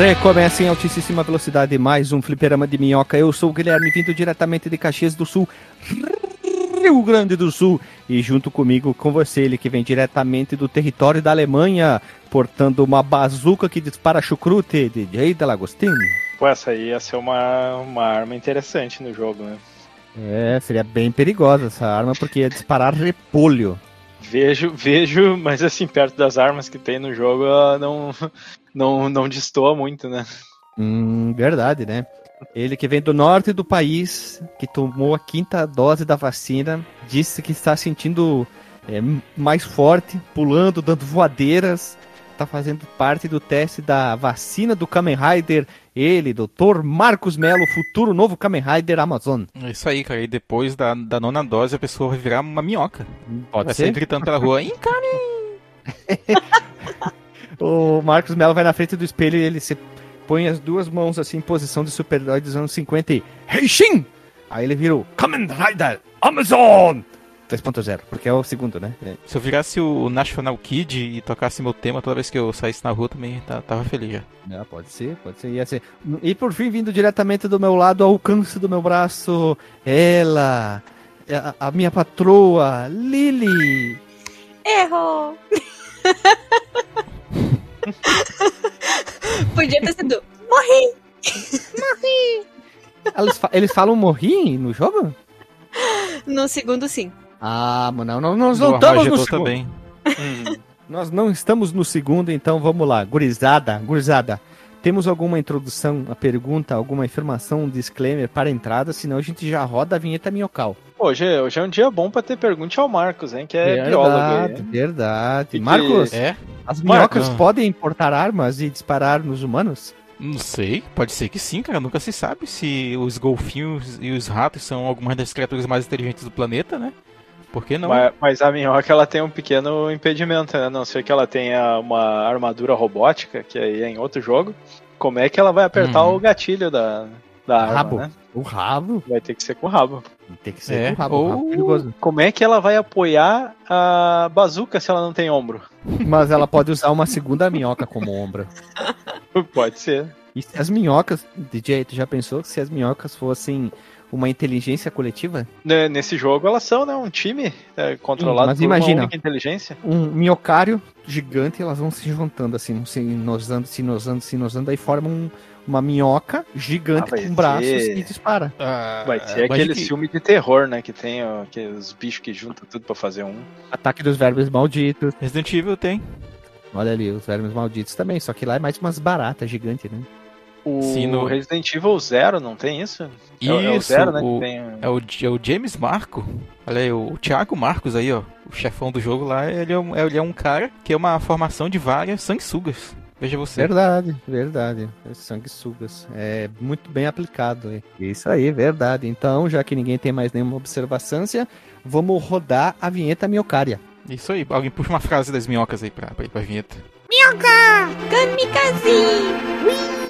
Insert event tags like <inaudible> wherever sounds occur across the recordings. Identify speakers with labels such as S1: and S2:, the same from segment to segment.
S1: Recomeça em altíssima velocidade mais um fliperama de minhoca. Eu sou o Guilherme, vindo diretamente de Caxias do Sul, Rio Grande do Sul. E junto comigo, com você, ele que vem diretamente do território da Alemanha, portando uma bazuca que dispara chucrute, DJ Delagostini.
S2: Pô, essa aí ia ser uma, uma arma interessante no jogo, né?
S1: É, seria bem perigosa essa arma, porque ia disparar repolho.
S2: Vejo, <laughs> vejo, mas assim, perto das armas que tem no jogo, não, <laughs> não, não destoa muito, né?
S1: Hum, verdade, né? Ele que vem do norte do país, que tomou a quinta dose da vacina, disse que está sentindo é, mais forte, pulando, dando voadeiras, está fazendo parte do teste da vacina do Kamen Rider. Ele, doutor Marcos Melo, futuro novo Kamen Rider Amazon.
S3: É isso aí, cara. E depois da, da nona dose a pessoa vai virar uma minhoca.
S1: Pode
S3: vai
S1: ser?
S3: sair gritando pela rua, encare! <laughs>
S1: O Marcos Melo vai na frente do espelho e ele se põe as duas mãos assim em posição de super-herói dos anos 50 e Heishin! Aí ele vira o Kamen Rider Amazon 3.0, porque é o segundo, né? É.
S3: Se eu virasse o National Kid e tocasse meu tema toda vez que eu saísse na rua também, tá- tava feliz já.
S1: Ah, pode ser, pode ser, ia ser. E por fim, vindo diretamente do meu lado, ao alcance do meu braço, ela, a, a minha patroa, Lily.
S4: Errou! <laughs> Podia ter sido. Morri!
S1: Eles, fa- eles falam morri no jogo?
S4: No segundo, sim.
S1: Ah, mano, não, nós
S3: Do
S1: não estamos no segundo.
S3: também.
S2: Hum, <laughs>
S1: Nós não estamos no segundo, então vamos lá. Gurizada, gurizada. Temos alguma introdução, a pergunta, alguma informação, um disclaimer para a entrada, senão a gente já roda a vinheta minhocal.
S2: Hoje, hoje é um dia bom pra ter pergunte ao Marcos, hein? Que é biólogo
S1: verdade, verdade.
S2: Que que-
S1: Marcos,
S3: É?
S1: as minhocas
S3: Marcos.
S1: podem importar armas e disparar nos humanos?
S3: Não sei, pode ser que sim, cara. Nunca se sabe se os golfinhos e os ratos são algumas das criaturas mais inteligentes do planeta, né? Por que não?
S2: Mas, mas a minhoca ela tem um pequeno impedimento, né? A não ser que ela tenha uma armadura robótica, que aí é em outro jogo. Como é que ela vai apertar
S3: Uhum.
S2: o gatilho da, da arma,
S1: Rabo.
S2: né?
S1: O rabo?
S2: Vai ter que ser com o rabo.
S1: Tem que ser
S3: É,
S1: com o rabo.
S3: ou-
S1: o rabo é perigoso.
S2: Como é que ela vai apoiar a bazuca se ela não tem ombro?
S1: Mas ela pode usar uma segunda minhoca como ombro. <laughs>
S2: Pode ser.
S1: E se as minhocas, DJ, tu já pensou que se as minhocas fossem uma inteligência coletiva?
S2: Né, Nesse jogo elas são, né? Um time é, controlado
S1: Mas
S2: por
S1: imagina.
S2: uma única inteligência.
S1: um minhocário gigante, elas vão se juntando assim, se nosando, se nosando, se nosando, aí formam um- uma minhoca gigante
S2: Ah,
S1: com braços
S2: ser-
S1: e dispara.
S3: Ah,
S2: Vai ser aquele
S3: que-
S2: filme de terror, né? Que tem ó, aqueles bichos que juntam tudo pra fazer um.
S1: Ataque dos vermes malditos.
S3: Resident Evil tem.
S1: Olha ali, os vermes malditos também, só que lá é mais umas baratas gigantes, né?
S2: O
S3: Sim, no-
S2: Resident Evil Zero, não tem isso? É o- é o
S3: Isso,
S2: Zero, né?
S3: o-
S2: tem...
S3: É o, é o James Marco. Olha aí, o Thiago Marcos aí, ó. O chefão do jogo lá, ele é, um, ele é um cara que é uma formação de várias sanguessugas. Veja você.
S1: Verdade, verdade. É sanguessugas. É muito bem aplicado. é. Isso aí, verdade. Então, já que ninguém tem mais nenhuma observação, vamos rodar a vinheta miocária.
S3: Isso aí, alguém puxa uma frase das minhocas aí pra, pra ir pra vinheta.
S4: Kamikaze!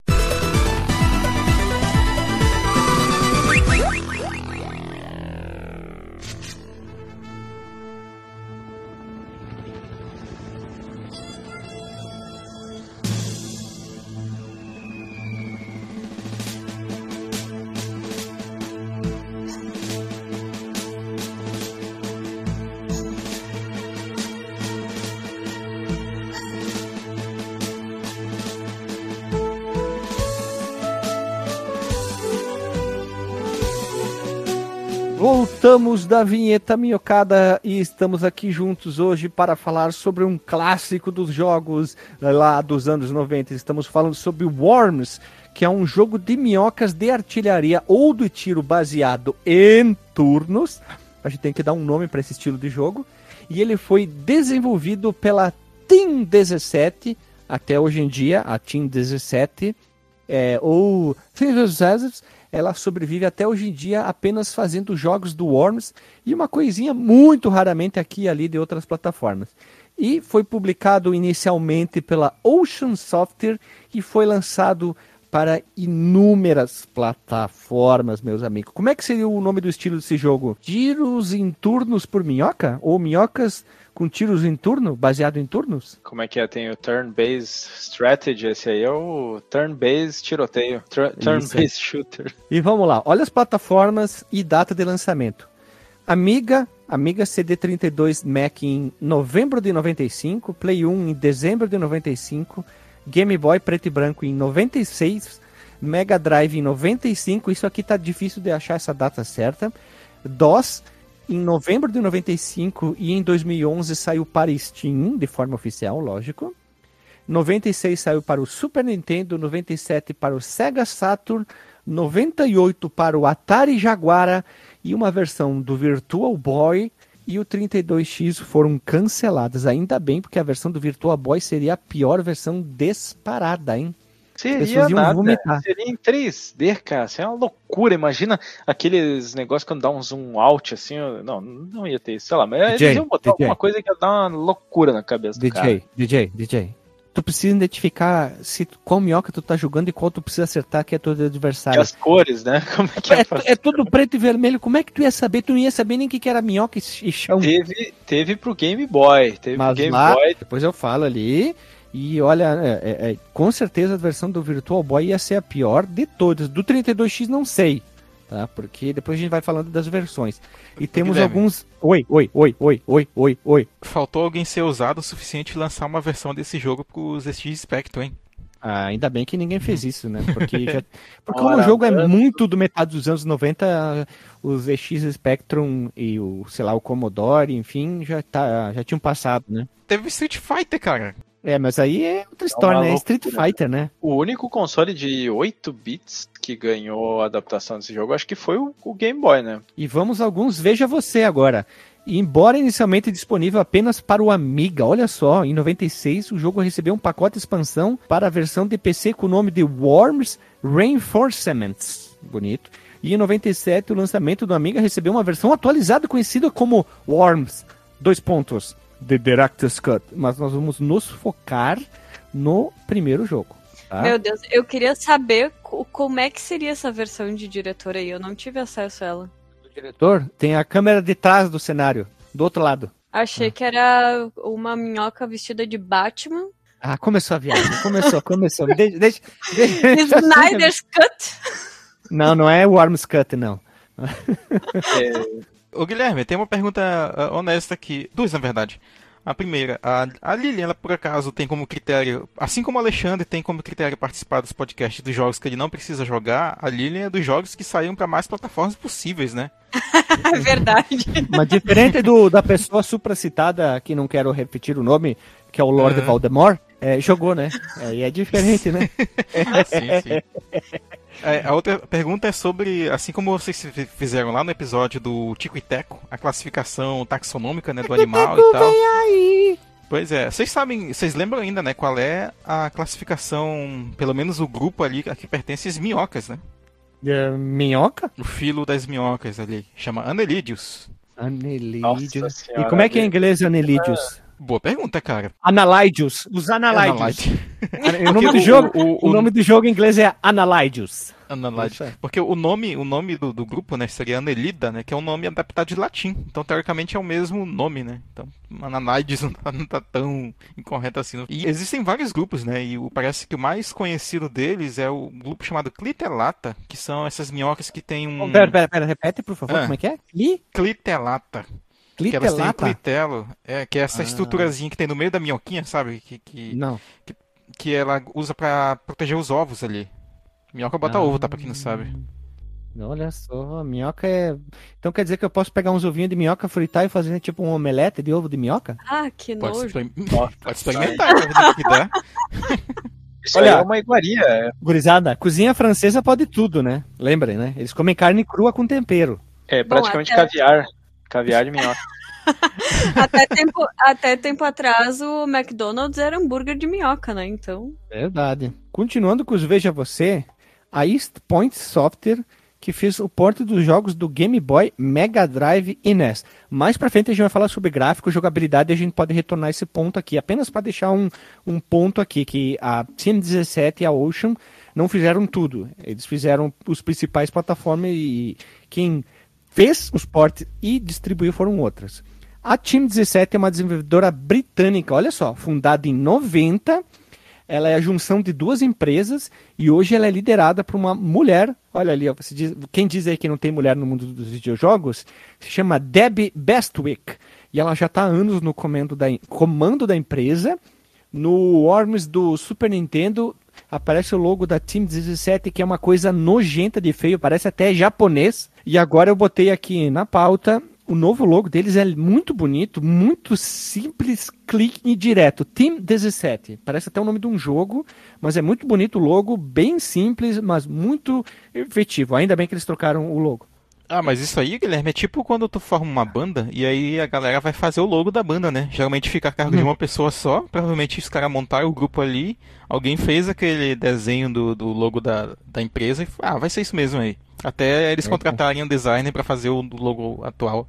S1: Voltamos da vinheta minhocada e estamos aqui juntos hoje para falar sobre um clássico dos jogos lá dos anos 90. Estamos falando sobre Worms, que é um jogo de minhocas de artilharia ou de tiro baseado em turnos, A gente tem que dar um nome para esse estilo de jogo. E ele foi desenvolvido pela Team 17 até hoje em dia, a Team 17, é, ou Team 17, ela sobrevive até hoje em dia apenas fazendo jogos do Worms e uma coisinha muito raramente aqui e ali de outras plataformas. E foi publicado inicialmente pela Ocean Software e foi lançado para inúmeras plataformas, meus amigos. Como é que seria o nome do estilo desse jogo? Tiros em turnos por minhoca? Ou minhocas com tiros em turno, baseado em turnos?
S2: Como é que é? Tem o turn-based strategy, esse aí é o turn-based tiroteio, Tur- turn-based shooter.
S1: E vamos lá, olha as plataformas e data de lançamento. Amiga, Amiga CD32 Mac em novembro de 95, Play 1 em dezembro de 95, Game Boy preto e branco em 96, Mega Drive em 95, isso aqui tá difícil de achar essa data certa. DOS em novembro de 95 e em 2011 saiu para Steam de forma oficial, lógico. 96 saiu para o Super Nintendo, 97 para o Sega Saturn, 98 para o Atari Jaguara e uma versão do Virtual Boy e o 32X foram canceladas. Ainda bem, porque a versão do Virtual Boy seria a pior versão disparada, hein?
S2: Seria nada.
S1: vomitar.
S2: Seria em 3D, cara. Seria uma loucura. Imagina aqueles negócios quando dá um zoom out, assim. Não, não ia ter isso. Sei lá, mas
S1: DJ,
S2: eles iam botar
S1: DJ.
S2: alguma coisa que ia dar uma loucura na cabeça do cara.
S1: DJ, DJ, DJ. Tu precisa identificar se qual minhoca tu tá jogando e qual tu precisa acertar que é teu
S2: E
S1: adversário.
S2: as cores, né? <laughs> Como é que é?
S1: É, é tudo preto e vermelho. Como é que tu ia saber? Tu não ia saber nem o que, que era minhoca e e chão.
S2: Teve, teve pro Game Boy. Teve
S1: Mas
S2: pro Game
S1: lá,
S2: Boy.
S1: depois eu falo ali. E olha, é- é- é, com certeza a versão do Virtual Boy ia ser a pior de todas. Do 32X não sei, tá? Porque depois a gente vai falando das versões. E temos
S3: Guilherme.
S1: alguns. Oi, oi, oi, oi, oi, oi, oi.
S3: Faltou alguém ser ousado o suficiente lançar uma versão desse jogo pros SX Spectrum, hein?
S1: Ah, ainda bem que ninguém fez isso, né? Porque, já... <laughs> Porque como o jogo é muito do metade dos anos 90, os EX Spectrum e o, sei lá, o Commodore, enfim, já, tá, já tinham passado, né?
S3: Teve Street Fighter, cara.
S1: É, mas aí é outra história,
S2: uma
S1: né? É Street
S2: loucura.
S1: Fighter, né?
S2: O único console de 8 bits que ganhou a adaptação desse jogo, acho que foi o, o Game Boy, né?
S1: E vamos alguns Veja Você agora. Embora inicialmente disponível apenas para o Amiga, olha só, em 96 o jogo recebeu um pacote de expansão para a versão de PC com o nome de Worms Reinforcements. Bonito. E em 97 o lançamento do Amiga recebeu uma versão atualizada conhecida como Worms. Dois pontos. The Director's Cut. Mas nós vamos nos focar no primeiro jogo. Tá?
S4: Meu Deus, eu queria saber co- como é que seria essa versão de diretor aí. Eu não tive acesso a ela.
S1: O diretor tem a câmera de trás do cenário, do outro lado.
S4: Achei que era uma minhoca vestida de Batman.
S1: Ah, começou a viagem. Começou, começou. Deixa, deixa, <laughs> deixa-
S4: Snyder's Cut.
S1: Não, não é o Arms Cut, não.
S3: Ô Guilherme, tem uma pergunta ah, honesta aqui. Duas, na verdade. A primeira, a, a Lilian, ela por acaso tem como critério, assim como o Alexandre tem como critério participar dos podcasts dos jogos que ele não precisa jogar, a Lilian é dos jogos que saíram para mais plataformas possíveis, né?
S4: É <laughs> verdade.
S1: Mas diferente do, da pessoa supracitada, que não quero repetir o nome, que é o Lord
S3: Uhum.
S1: Voldemort, é, jogou, né? É, e é diferente, né? <laughs>
S3: sim, sim. É, a outra pergunta é sobre, assim como vocês fi- fizeram lá no episódio do Tico e Teco, a classificação taxonômica né, do animal e tal.
S1: Aí.
S3: Pois é, vocês sabem, vocês lembram ainda, né, qual é a classificação, pelo menos o grupo ali a que pertence às minhocas, né?
S1: É, minhoca?
S3: O filo das minhocas ali, chama Anelídeos.
S1: Anelídeos.
S2: Nossa
S1: E
S2: senhora,
S1: como é que é em inglês Anelídeos?
S3: Boa pergunta, cara.
S1: Analydius. Os Analydius. <laughs> O nome do jogo,
S3: o,
S1: o
S3: o,
S1: nome do jogo em inglês é Analydius. É.
S3: Porque o nome, o nome do, do grupo, né, seria Anelida, né, que é um nome adaptado de latim. Então, teoricamente, é o mesmo nome, né? Então, <laughs> não tá, não tá tão incorreto assim. E existem vários grupos, né? E parece que o mais conhecido deles é o grupo chamado Clitelata, que são essas minhocas que tem um...
S1: Pera, pera, pera, repete, por favor,
S3: Ah.
S1: como é que é? Cli?
S3: Clitelata. Que elas têm clitelo, é, que é essa
S1: Ah.
S3: estruturazinha que tem no meio da minhoquinha, sabe? Que, que,
S1: Não.
S3: que ela usa pra proteger os ovos ali. Minhoca bota
S1: Ah.
S3: ovo, tá? Pra quem não sabe.
S1: Olha só, minhoca é. Então quer dizer que eu posso pegar uns ovinhos de minhoca, fritar e fazer tipo um omelete de ovo de minhoca?
S4: Ah, que
S3: Pode,
S4: nojo. <laughs>
S3: pode experimentar, o que dá. <laughs>
S2: Isso
S1: Olha-
S2: aí é uma iguaria. é-
S1: Gurizada, cozinha francesa pode tudo, né? Lembrem, né? Eles comem carne crua com tempero.
S2: É praticamente
S4: até-
S2: caviar. Caviar de minhoca. <laughs>
S4: até, tempo, até tempo atrás o McDonald's era hambúrguer de minhoca, né? Então.
S1: Verdade. Continuando com os Veja Você, a East Point Software que fez o porte dos jogos do Game Boy, Mega Drive e NES. Mais pra frente a gente vai falar sobre gráfico, jogabilidade e a gente pode retornar esse ponto aqui. Apenas para deixar um, um ponto aqui, que a Team 17 e a Ocean não fizeram tudo. Eles fizeram os principais plataformas e quem fez os portes e distribuiu foram outras. A Team 17 é uma desenvolvedora britânica, olha só, fundada em 90 ela é a junção de duas empresas e hoje ela é liderada por uma mulher. Olha ali, ó, diz, quem diz aí que não tem mulher no mundo dos videojogos se chama Debbie Bestwick. E ela já está há anos no comando da, comando da empresa. No Worms do Super Nintendo aparece o logo da Team 17, que é uma coisa nojenta de feio, parece até japonês. E agora eu botei aqui na pauta o novo logo deles é muito bonito, muito simples, clique e direto. Team 17. Parece até o nome de um jogo, mas é muito bonito o logo, bem simples, mas muito efetivo. Ainda bem que eles trocaram o logo.
S3: Ah, mas isso aí, Guilherme, é tipo quando tu forma uma banda e aí a galera vai fazer o logo da banda, né? Geralmente fica a cargo hum. de uma pessoa só, provavelmente os caras montaram o grupo ali, alguém fez aquele desenho do, do logo da, da empresa e ah, vai ser isso mesmo aí. Até eles é, contratarem um designer para fazer o logo atual.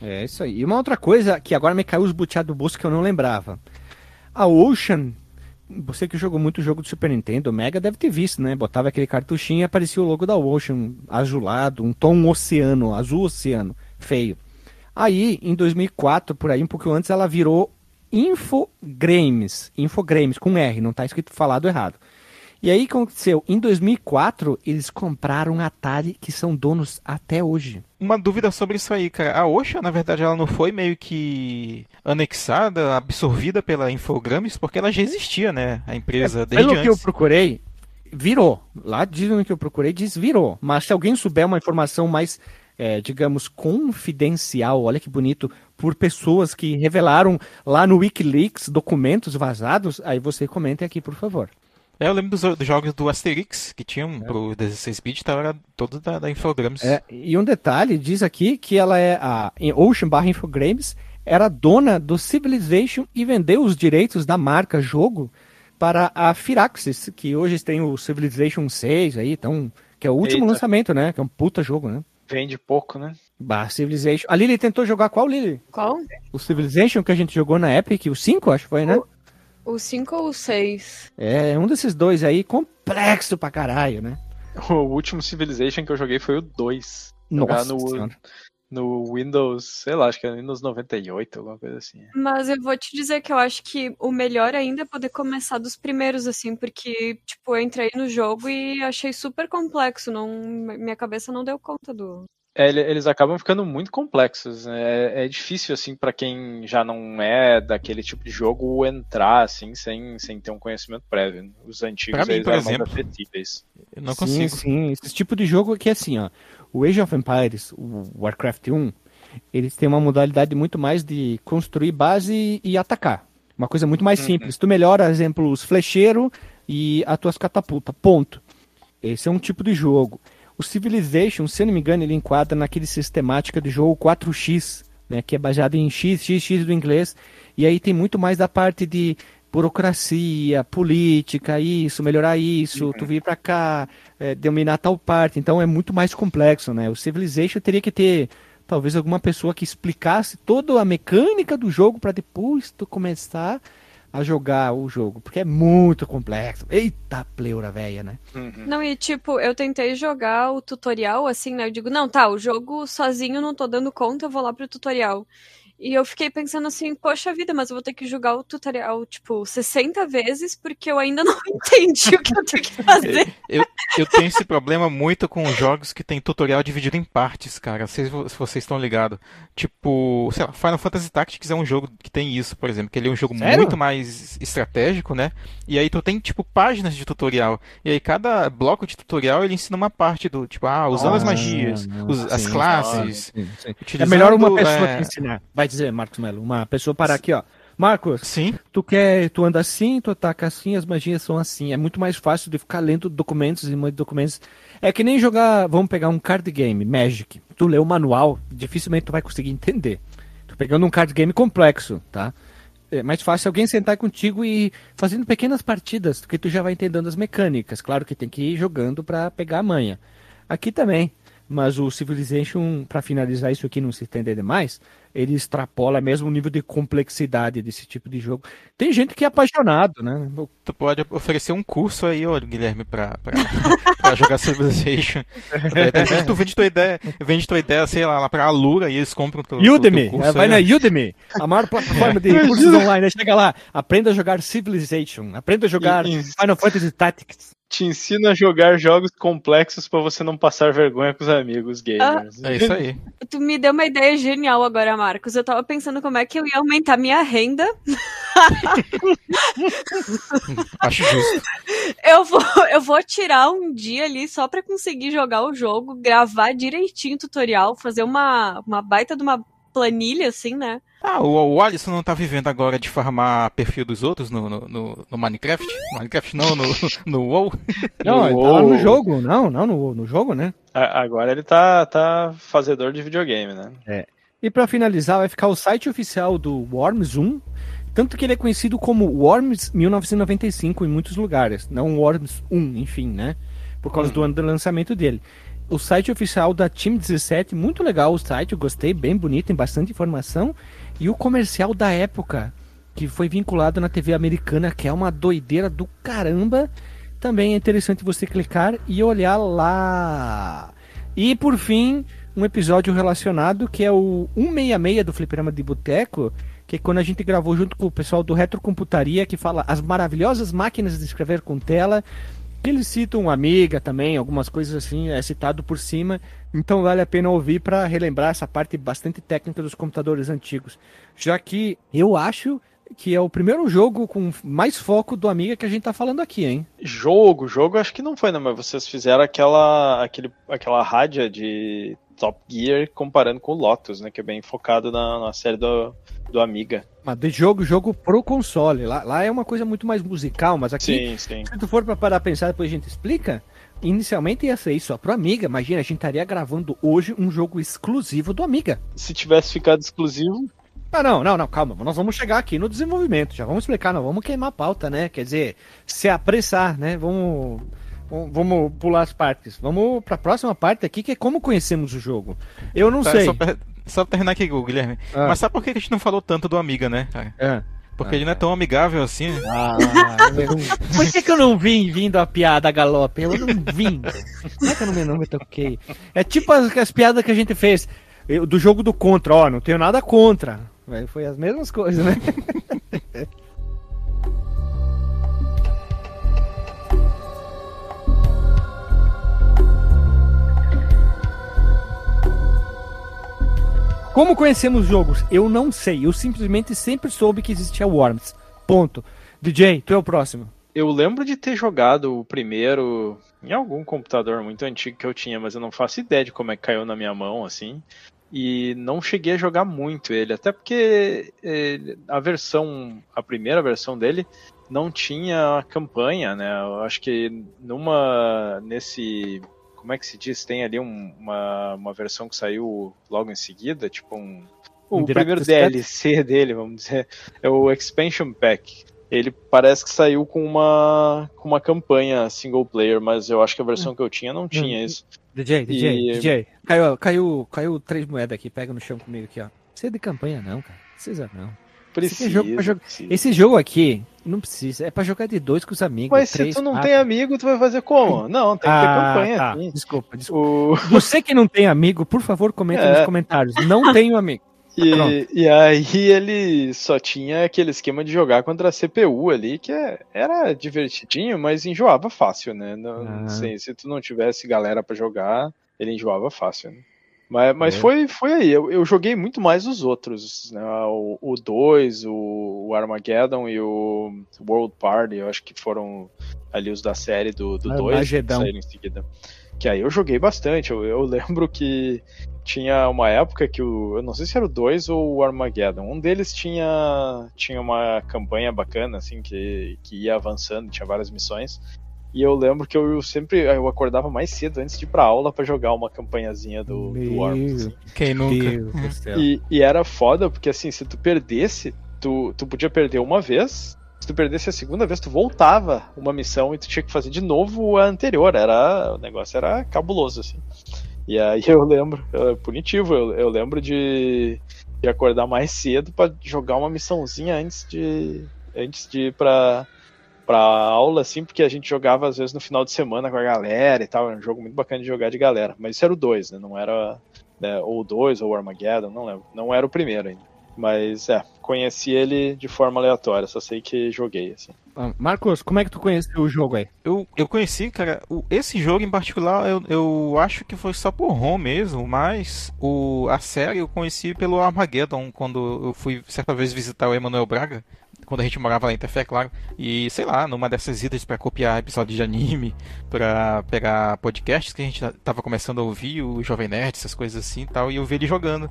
S1: É isso aí. E uma outra coisa que agora me caiu os buteados do bolso que eu não lembrava. A Ocean, você que jogou muito jogo do Super Nintendo, Mega deve ter visto, né? Botava aquele cartuchinho e aparecia o logo da Ocean, azulado, um tom oceano, azul oceano, feio. Aí, em 2004, por aí, um pouco antes, ela virou Infogrames, Infogrames, com R, não está escrito falado errado. E aí, o que aconteceu? Em 2004, eles compraram a Atari, que são donos até hoje.
S3: Uma dúvida sobre isso aí, cara. A Osha, na verdade, ela não foi meio que anexada, absorvida pela Infogrames, porque ela já existia, né? A empresa é, desde
S1: pelo
S3: antes.
S1: que eu procurei, virou. Lá dizem que eu procurei, diz virou. Mas se alguém souber uma informação mais, é, digamos, confidencial, olha que bonito, por pessoas que revelaram lá no Wikileaks documentos vazados, aí você comenta aqui, por favor.
S3: É, eu lembro dos, dos, jogos do Asterix que tinham é. pro 16-bit, então era todo da, da Infogrames.
S1: É, e um detalhe, diz aqui que ela é a Ocean barra Infogrames, era dona do Civilization e vendeu os direitos da marca jogo para a Firaxis, que hoje tem o Civilization 6 aí, então, que é o último Eita. lançamento, né? Que é um puta jogo, né?
S2: Vende pouco, né?
S1: Bah, Civilization. A Lily tentou jogar qual, Lily?
S4: Qual?
S1: O Civilization que a gente jogou na Epic, o 5, acho que foi, né?
S4: O... O 5 ou o 6?
S1: É, um desses dois aí, complexo pra caralho, né? <laughs>
S2: O último Civilization que eu joguei foi o 2.
S1: Nossa
S2: no, no Windows, sei lá, acho que era Windows 98, alguma coisa assim.
S4: Mas eu vou te dizer que eu acho que o melhor ainda é poder começar dos primeiros, assim, porque, tipo, eu entrei no jogo e achei super complexo, não, minha cabeça não deu conta do,
S2: é, eles acabam ficando muito complexos. Né? É, é difícil, assim, para quem já não é daquele tipo de jogo entrar, assim, sem, sem ter um conhecimento prévio. Os antigos
S3: pra mim, por exemplo,
S1: Eu não consigo. Sim, sim. Esse tipo de jogo aqui é assim, ó. O Age of Empires, o Warcraft 1, eles têm uma modalidade muito mais de construir base e atacar. Uma coisa muito mais uhum. simples. Tu melhora, exemplo, os flecheiros e as tuas catapultas. Ponto. Esse é um tipo de jogo. O Civilization, se eu não me engano, ele enquadra naquele sistemática de jogo 4x, né, que é baseado em x, x, x do inglês, e aí tem muito mais da parte de burocracia, política, isso, melhorar isso, uhum. tu vir para cá, é, dominar tal parte, então é muito mais complexo, né? O Civilization teria que ter talvez alguma pessoa que explicasse toda a mecânica do jogo para depois tu começar a jogar o jogo, porque é muito complexo. Eita, pleura velha, né?
S4: Uhum. Não, e tipo, eu tentei jogar o tutorial assim, né? Eu digo, não, tá, o jogo sozinho não tô dando conta, eu vou lá pro tutorial. E eu fiquei pensando assim, poxa vida, mas eu vou ter que jogar o tutorial, tipo, 60 vezes, porque eu ainda <laughs> não entendi o que eu tenho que <laughs> fazer.
S3: Eu, eu tenho esse problema muito com jogos que tem tutorial dividido em partes, cara. Não sei se vocês estão ligados. Tipo, sei lá, Final Fantasy Tactics é um jogo que tem isso, por exemplo, que ele é um jogo Sério? muito mais estratégico, né? E aí tu tem, tipo, páginas de tutorial. E aí cada bloco de tutorial ele ensina uma parte do, tipo, ah, usando ah, as magias, os, sim, as classes.
S1: Sim, sim. É melhor uma pessoa é... que ensinar. Vai vai dizer, Marcos Melo? Uma pessoa parar aqui, ó. Marcos,
S3: Sim.
S1: tu quer, tu anda assim, tu ataca assim, as magias são assim. É muito mais fácil de ficar lendo documentos e documentos. É que nem jogar, vamos pegar um card game, Magic. Tu lê o manual, dificilmente tu vai conseguir entender. Tu pegando um card game complexo, tá? É mais fácil alguém sentar contigo e fazendo pequenas partidas, porque tu já vai entendendo as mecânicas. Claro que tem que ir jogando pra pegar a manha. Aqui também. Mas o Civilization, pra finalizar isso aqui, não se estender demais, ele extrapola mesmo o nível de complexidade desse tipo de jogo. Tem gente que é apaixonado, né?
S3: Tu pode oferecer um curso aí, ó, Guilherme, pra, pra, <laughs> pra jogar Civilization. De repente tu vende tua ideia, vende tua ideia, sei lá, lá pra Alura e eles compram teu, teu
S1: Udemy,
S3: curso
S1: vai
S3: aí,
S1: na
S3: ó.
S1: Udemy, a maior plataforma de cursos <laughs> online. Chega lá, aprenda a jogar Civilization, aprenda a jogar
S2: E- e-
S1: Final Fantasy Tactics.
S2: Te ensina a jogar jogos complexos pra você não passar vergonha com os amigos gamers.
S3: É isso aí. <laughs>
S4: Tu me deu uma ideia genial agora, Marcos. Eu tava pensando como é que eu ia aumentar minha renda. <laughs>
S3: Acho justo.
S4: Eu vou, eu vou tirar um dia ali só pra conseguir jogar o jogo, gravar direitinho o tutorial, fazer uma, uma baita de uma planilha, assim, né?
S3: Ah, o, o Alisson não tá vivendo agora de farmar perfil dos outros no, no, no- no Minecraft? Minecraft não, no, <laughs> no WoW.
S1: Não, ele tá lá no jogo, não, não no, no jogo, né?
S2: A- Agora ele tá, tá fazedor de videogame, né?
S1: E pra finalizar, vai ficar o site oficial do Worms 1, tanto que ele é conhecido como Worms 1995 em muitos lugares, não Worms 1, enfim, né? Por causa do ano do lançamento dele. O site oficial da Team 17, muito legal o site, eu gostei, bem bonito, tem bastante informação. E o comercial da época, que foi vinculado na TV americana, que é uma doideira do caramba. Também é interessante você clicar e olhar lá. E por fim, um episódio relacionado que é o 166 do Fliperama de Boteco, que é quando a gente gravou junto com o pessoal do Retrocomputaria, que fala as maravilhosas máquinas de escrever com tela, eles citam Amiga também, algumas coisas assim, é citado por cima. Então vale a pena ouvir para relembrar essa parte bastante técnica dos computadores antigos. Já que eu acho que é o primeiro jogo com mais foco do Amiga que a gente tá falando aqui, hein?
S2: Jogo, jogo acho que não foi, né? Mas vocês fizeram aquela, aquele, aquela rádia de Top Gear comparando com o Lotus, né? Que é bem focado na, na série do, do Amiga.
S1: Mas de jogo, jogo pro console. Lá, lá é uma coisa muito mais musical, mas aqui
S2: Sim, sim.
S1: Se tu for pra parar a pensar, depois a gente explica. Inicialmente ia ser isso só pro Amiga. Imagina, a gente estaria gravando hoje um jogo exclusivo do Amiga.
S2: Se tivesse ficado exclusivo,
S1: Ah, não, não, não, calma. Nós vamos chegar aqui no desenvolvimento. Já vamos explicar, não vamos queimar a pauta, né? Quer dizer, se apressar, né? Vamos. vamos- pular as partes. Vamos pra próxima parte aqui, que é como conhecemos o jogo. Eu não
S3: Tá,
S1: sei.
S3: Só pra, só terminar aqui, Guilherme.
S1: Ah.
S3: Mas sabe por que a gente não falou tanto do Amiga, né, cara?
S1: É.
S3: Porque
S1: Ah,
S3: ele não é tão amigável assim, né?
S1: Ah, <laughs> Por que, que eu não vim vindo a piada galope? Eu não vim. Como é que eu não me, não me toquei? É tipo as, as piadas que a gente fez eu- do jogo do contra, ó, não tenho nada contra. Foi as mesmas coisas, né? <laughs> Como conhecemos jogos? Eu não sei. Eu simplesmente sempre soube que existia Worms. Ponto. DJ, tu é o próximo.
S2: eu lembro de ter jogado o primeiro em algum computador muito antigo que eu tinha, mas eu não faço ideia de como é que caiu na minha mão, assim. E não cheguei a jogar muito ele, até porque a versão, a primeira versão dele não tinha campanha, né? Eu acho que numa nesse como é que se diz? Tem ali um- uma, uma versão que saiu logo em seguida, tipo um. O
S1: Um
S2: primeiro
S1: Cut?
S2: DLC <laughs> dele, vamos dizer, é o Expansion Pack. Ele parece que saiu com uma, com uma campanha single player, mas eu acho que a versão que eu tinha não tinha isso.
S1: DJ, DJ,
S2: E-
S1: DJ. Caiu, caiu, caiu três moedas aqui, pega no chão comigo aqui, ó. Precisa de campanha não, cara. Precisa não.
S2: Precisa.
S1: jogo pra jogar-
S2: precisa.
S1: Esse jogo aqui, não precisa. É pra jogar de dois com os amigos.
S2: Mas se
S1: três,
S2: tu não
S1: quatro.
S2: tem amigo, tu vai fazer como? Não, tem que ter
S1: Ah,
S2: campanha.
S1: tá.
S2: sim.
S1: Desculpa, desculpa.
S2: O...
S1: Você que não tem amigo, por favor, comenta
S2: É.
S1: nos comentários. Não tenho amigo.
S2: E, e aí ele só tinha aquele esquema de jogar contra a CPU ali, que é- era divertidinho, mas enjoava fácil, né? Não,
S1: Ah.
S2: sei, se tu não tivesse galera pra jogar, ele enjoava fácil, né? Mas, mas
S1: É.
S2: foi, foi aí, eu, eu joguei muito mais os outros, né? O 2, o, o Armageddon e o World Party, eu acho que foram ali os da série do 2 que
S1: Armagedão.
S2: saíram em seguida. Que aí eu joguei bastante. Eu, eu <laughs> lembro que tinha uma época que o. Eu não sei se era o 2 ou o Armageddon. Um deles tinha, tinha uma campanha bacana, assim, que, que ia avançando, tinha várias missões. E eu lembro que eu sempre eu acordava mais cedo antes de ir pra aula para jogar uma campanhazinha do, do Worms. Assim.
S3: Quem nunca?
S2: E, e, era foda, porque assim, se tu perdesse, tu, tu podia perder uma vez. Se tu perdesse a segunda vez, tu voltava uma missão e tu tinha que fazer de novo a anterior. Era, o negócio era cabuloso, assim. E aí eu lembro, é punitivo, eu, eu lembro de, de acordar mais cedo para jogar uma missãozinha antes de, antes de ir pra, pra aula, assim, porque a gente jogava às vezes no final de semana com a galera e tal. Era um jogo muito bacana de jogar de galera. Mas isso era o 2, né? Não era. Né, ou o 2 ou o Armageddon, não lembro. Não era o primeiro ainda. Mas é, conheci ele de forma aleatória, só sei que joguei, assim.
S1: Ah, Marcos, como é que tu conheceu o jogo aí?
S3: Eu, eu conheci, cara, o, esse jogo em particular eu, eu acho que foi só por ROM mesmo, mas o, a série eu conheci pelo Armageddon, quando eu fui certa vez visitar o Emanuel Braga, quando a gente morava lá em Tefé, claro. E sei lá, numa dessas idas para copiar episódios de anime, <laughs> para pegar podcasts que a gente tava começando a ouvir, o Jovem Nerd, essas coisas assim e tal, e eu vi ele jogando.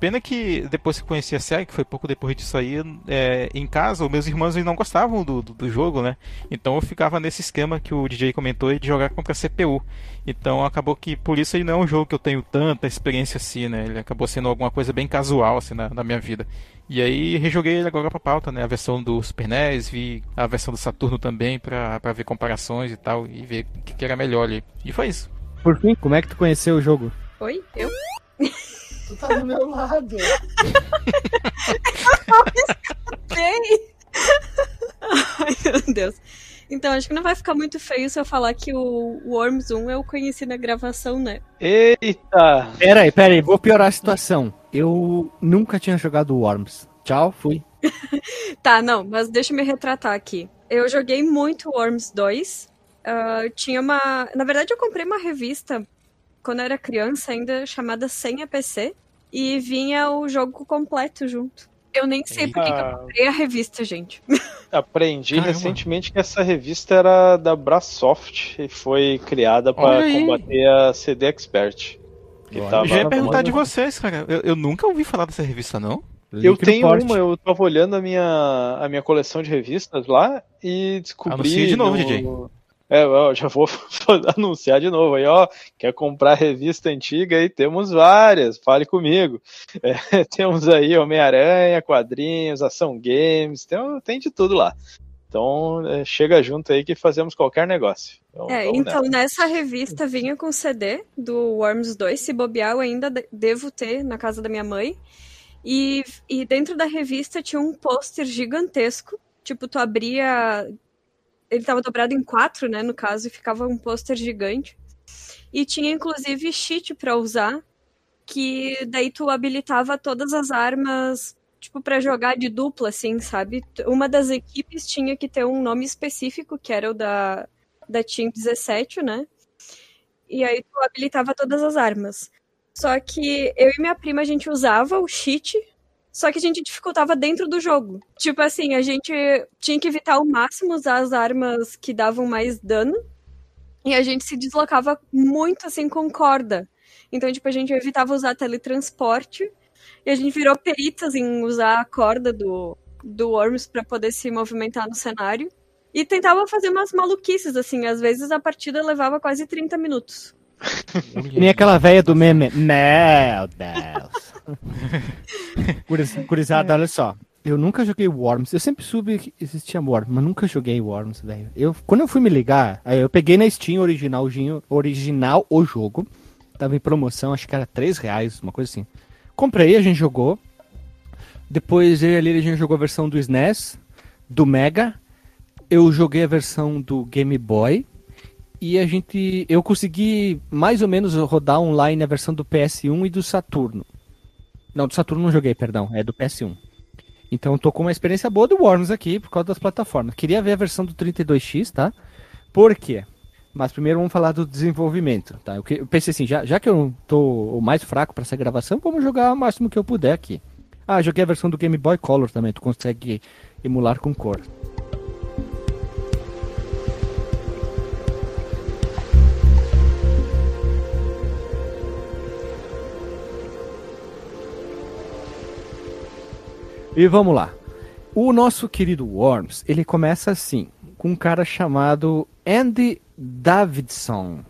S3: Pena que depois que conheci a série, que foi pouco depois disso aí, é, em casa, meus irmãos não gostavam do, do, do, jogo, né? Então eu ficava nesse esquema que o DJ comentou de jogar contra a CPU. Então acabou que por isso ele não é um jogo que eu tenho tanta experiência assim, né? Ele acabou sendo alguma coisa bem casual assim na, na minha vida. E aí rejoguei ele agora pra pauta, né? A versão do Super NES, vi a versão do Saturno também pra, pra ver comparações e tal, e ver o que, que era melhor ali. E foi isso.
S1: Por fim, como é que tu conheceu o jogo?
S4: Oi? Eu?
S5: Tu tá do meu lado. <laughs> eu
S4: escutei. Ai, meu Deus. Então, acho que não vai ficar muito feio se eu falar que o Worms 1 eu conheci na gravação, né?
S2: Eita!
S1: Peraí, peraí, vou piorar a situação. Eu nunca tinha jogado Worms. Tchau, fui. <laughs>
S4: tá, não, mas deixa eu me retratar aqui. Eu joguei muito Worms 2. Uh, ah, tinha uma. Na verdade, eu comprei uma revista quando eu era criança, ainda chamada Senha PC, e vinha o jogo completo junto. Eu nem sei por que eu comprei a revista, gente. <laughs>
S2: Aprendi Caramba. recentemente que essa revista era da Brasoft e foi criada para combater a CD Expert.
S3: Que tava... Eu já ia perguntar de vocês, cara. Eu, eu, nunca ouvi falar dessa revista, não.
S2: Eu tenho uma, eu tava olhando a minha, a minha coleção de revistas lá e descobri.
S3: Anuncia de novo,
S2: no...
S3: DJ.
S2: É, ó, já <laughs> vou anunciar de novo aí, ó. Quer comprar revista antiga aí? Temos várias, fale comigo. <laughs> É, temos aí Homem-Aranha, quadrinhos, ação games, tem, tem de tudo lá. Então, é, chega junto aí que fazemos qualquer negócio.
S4: Então, é, então nessa revista vinha com CD do Worms 2, se bobear eu ainda devo ter na casa da minha mãe. E, e dentro da revista tinha um pôster gigantesco. Tipo, tu abria ele estava dobrado em quatro, né, no caso, e ficava um pôster gigante. E tinha inclusive cheat para usar, que daí tu habilitava todas as armas, tipo, para jogar de dupla, assim, sabe? Uma das equipes tinha que ter um nome específico, que era o da, da Team 17, né? E aí tu habilitava todas as armas. Só que eu e minha prima, a gente usava o cheat só que a gente dificultava dentro do jogo. Tipo assim, a gente tinha que evitar ao máximo usar as armas que davam mais dano. E a gente se deslocava muito assim com corda. Então, tipo, a gente evitava usar teletransporte. E a gente virou peritas em usar a corda do, do Worms para poder se movimentar no cenário. E tentava fazer umas maluquices, assim. Às vezes a partida levava quase 30 minutos.
S1: Nem aquela velha do meme. Meu Deus. <laughs> Curizada, olha só. Eu nunca joguei Worms. Eu sempre soube que existia Worms, mas nunca joguei Worms, velho. Eu, quando eu fui me ligar, eu peguei na Steam original, original o jogo. Tava em promoção, acho que era 3 reais, uma coisa assim. Comprei, a gente jogou. Depois eu a gente jogou a versão do SNES, do Mega. Eu joguei a versão do Game Boy e a gente eu consegui mais ou menos rodar online a versão do PS1 e do Saturno. Não, do Saturno não joguei, perdão, é do PS1. Então tô com uma experiência boa do Worms aqui por causa das plataformas. Queria ver a versão do 32X, tá? Por quê? Mas primeiro vamos falar do desenvolvimento, tá? Eu, pensei assim, já, já que eu tô o mais fraco para essa gravação, vamos jogar o máximo que eu puder aqui. Ah, joguei a versão do Game Boy Color também, tu consegue emular com cor. E vamos lá. O nosso querido Worms, ele começa assim, com um cara chamado Andy Davidson.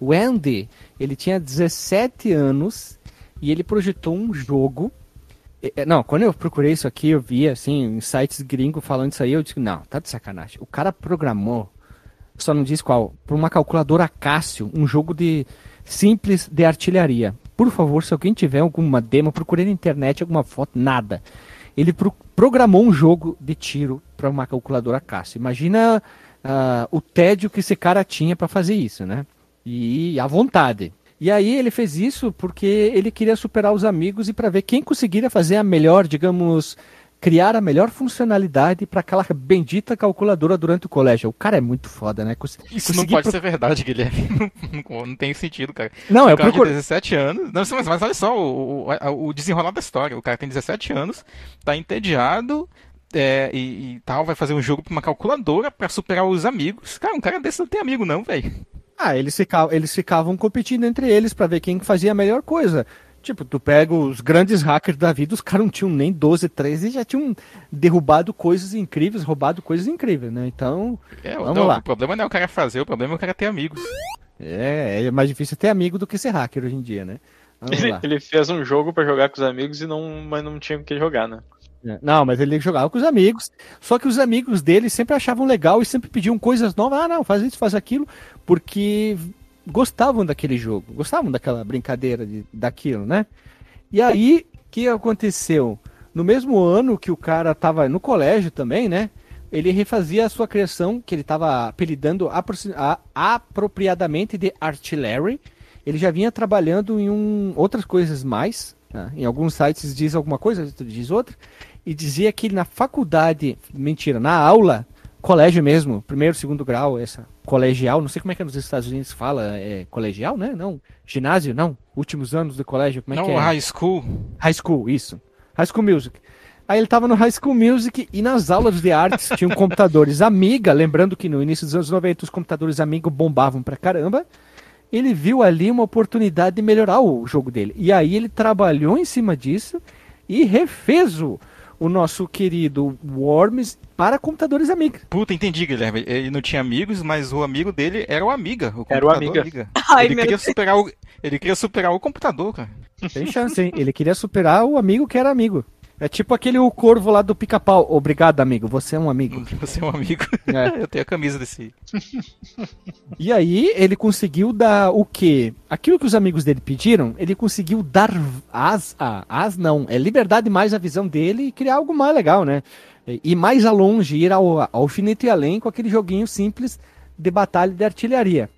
S1: O Andy, ele tinha 17 anos e ele projetou um jogo. É, Não, quando eu procurei isso aqui, eu vi assim, em sites gringos falando isso aí, eu disse, não, tá de sacanagem. O cara programou, só não diz qual, por uma calculadora Cássio, um jogo de simples de artilharia. Por favor, se alguém tiver alguma demo, procurei na internet alguma foto, nada. Ele pro- programou um jogo de tiro para uma calculadora Cássio. Imagina ah, o tédio que esse cara tinha para fazer isso, né? E a vontade. E aí ele fez isso porque ele queria superar os amigos e para ver quem conseguiria fazer a melhor, digamos, criar a melhor funcionalidade para aquela bendita calculadora durante o colégio. O cara é muito foda, né? Cons-
S3: Isso não pode
S1: pro-
S3: ser verdade, Guilherme. <laughs> Não, tem sentido, cara.
S1: Não, eu
S3: o cara
S1: procurei.
S3: de 17 anos. Não, mas, mas olha só o, o, o desenrolar da história. O cara tem 17 anos, tá entediado. é, e, e tal, vai fazer um jogo pra uma calculadora pra superar os amigos. Cara, um cara desse não tem amigo, não, velho.
S1: Ah, eles ficavam, eles ficavam competindo entre eles para ver quem fazia a melhor coisa. Tipo, tu pega os grandes hackers da vida, os caras não tinham nem 12, 13 e já tinham derrubado coisas incríveis, roubado coisas incríveis, né? Então,
S3: É,
S1: Vamos
S3: não,
S1: lá.
S3: O problema não é o cara fazer, o problema é o cara ter amigos.
S1: é, é mais difícil ter amigo do que ser hacker hoje em dia, né?
S2: Ele, ele fez um jogo pra jogar com os amigos e não, mas não tinha o que jogar, né?
S1: É, Não, mas ele jogava com os amigos. Só que os amigos dele sempre achavam legal e sempre pediam coisas novas. Ah, não, faz isso, faz aquilo, porque gostavam daquele jogo, gostavam daquela brincadeira de, daquilo, né? E aí, o que aconteceu? No mesmo ano que o cara tava no colégio também, né? Ele refazia a sua criação, que ele estava apelidando apropriadamente de Artillery. Ele já vinha trabalhando em um, outras coisas mais. né? Em alguns sites diz alguma coisa, diz outra. E dizia que na faculdade, mentira, na aula, colégio mesmo, primeiro, segundo grau, essa colegial, não sei como é que nos Estados Unidos fala, é colegial, né? Não, ginásio, não, últimos anos do colégio, como é
S3: não,
S1: que é?
S3: high school.
S1: High School, isso. High School Music. Aí ele tava no High School Music e nas aulas de artes tinham <laughs> computadores Amiga, lembrando que no início dos anos 90 os computadores Amiga bombavam pra caramba. Ele viu ali uma oportunidade de melhorar o jogo dele. E aí ele trabalhou em cima disso e refez o, o nosso querido Worms para computadores Amiga.
S3: Puta, entendi, Guilherme. Ele não tinha amigos, mas o amigo dele era o Amiga. O
S2: Era o
S3: computador
S2: Amiga. <laughs>
S4: Ai,
S3: ele queria
S4: Deus.
S3: superar o ele queria superar o computador, cara.
S1: Tem chance, hein? Ele queria superar o amigo que era amigo. É tipo aquele o corvo lá do pica-pau. Obrigado, amigo. Você é um amigo. <laughs>
S3: Você é um amigo.
S1: É. <laughs>
S3: Eu tenho a camisa desse.
S1: E aí ele conseguiu dar o quê? Aquilo que os amigos dele pediram, ele conseguiu dar as, ah, as não, é liberdade mais a visão dele e criar algo mais legal, né? E mais a longe, ir ao, ao alfinete e além com aquele joguinho simples de batalha de artilharia.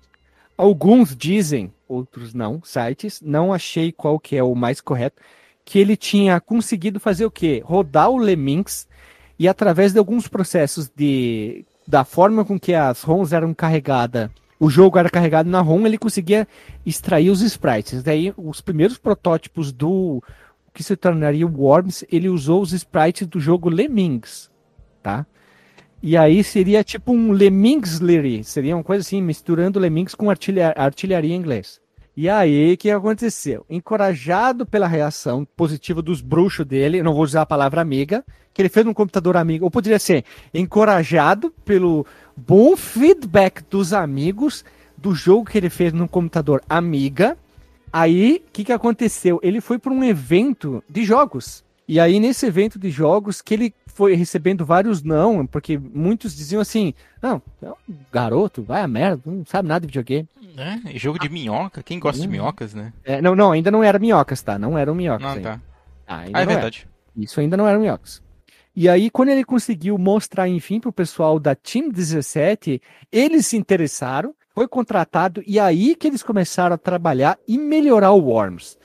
S1: Alguns dizem, outros não, sites, não achei qual que é o mais correto, que ele tinha conseguido fazer o quê? Rodar o Lemmings e através de alguns processos de da forma com que as ROMs eram carregadas, o jogo era carregado na ROM, ele conseguia extrair os sprites. Daí, os primeiros protótipos do que se tornaria o Worms, ele usou os sprites do jogo Lemmings, tá? E aí seria tipo um Lemmingslery, seria uma coisa assim, misturando Lemmings com artilha- artilharia em inglês. E aí, o que aconteceu? Encorajado pela reação positiva dos bruxos dele, não vou usar a palavra amiga, que ele fez num computador amigo, ou poderia ser encorajado pelo bom feedback dos amigos do jogo que ele fez no computador amiga. Aí, o que, que aconteceu? Ele foi para um evento de jogos. E aí, nesse evento de jogos, que ele foi recebendo vários não, porque muitos diziam assim: não, é um garoto, vai a merda, não sabe nada de videogame.
S3: É, jogo de minhoca. Quem gosta de
S1: Hum.
S3: minhocas, né?
S1: É, não, não, ainda não era minhocas, tá? Não eram minhocas.
S3: Não,
S1: ainda.
S3: tá.
S1: Ah, ainda
S3: Ah, é
S1: não era.
S3: verdade.
S1: Isso ainda não eram minhocas. E aí, quando ele conseguiu mostrar, enfim, pro pessoal da Team 17, eles se interessaram, foi contratado, e aí que eles começaram a trabalhar e melhorar o Worms.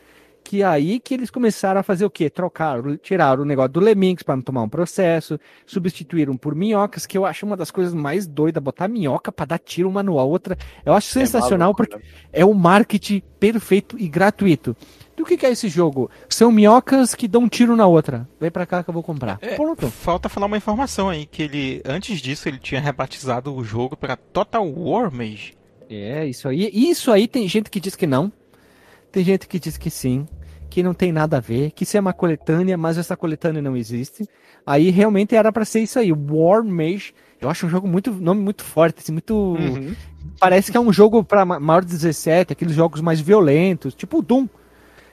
S1: Que é aí que eles começaram a fazer o quê? Trocaram, tiraram o negócio do Lemmings para não tomar um processo, substituíram por minhocas, que eu acho uma das coisas mais doidas, botar minhoca para dar tiro uma no outra. Eu acho sensacional
S2: maluco,
S1: porque
S2: né?
S1: é um marketing perfeito e gratuito. Do que, que é esse jogo? São minhocas que dão um tiro na outra. Vem pra cá que eu vou comprar.
S3: É,
S1: Pronto.
S3: Falta falar uma informação aí, que ele, antes disso, ele tinha rebatizado o jogo para Total War Mage.
S1: É, isso aí. Isso aí tem gente que diz que não. Tem gente que diz que sim. que não tem nada a ver, que isso é uma coletânea, mas essa coletânea não existe. Aí realmente era para ser isso aí, War Mage. Eu acho um jogo muito nome muito forte, assim, muito
S2: Uhum.
S1: parece que é um jogo para maior de 17, aqueles jogos mais violentos, tipo o Doom.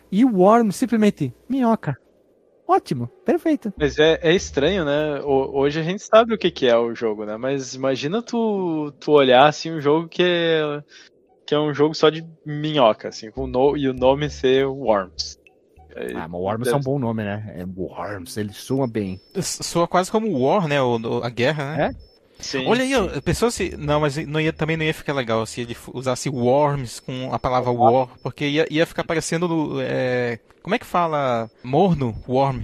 S1: E o Worm simplesmente minhoca. Ótimo, perfeito.
S2: Mas é, é estranho, né? Ho- Hoje a gente sabe o que, que é o jogo, né? Mas imagina tu, tu olhar assim um jogo que é, que é um jogo só de minhoca, assim, com o no, e o nome ser Worms.
S1: Ah, mas Worms é um bom nome, né? É Worms, ele soa bem.
S3: Soa quase como War, né? O, o- a guerra, né?
S2: Sim,
S3: Olha aí,
S2: sim.
S3: pessoa se. Não, mas não ia, também não ia ficar legal se ele usasse worms com a palavra war, porque ia, ia ficar parecendo. é, como é que fala? Morno? Worm.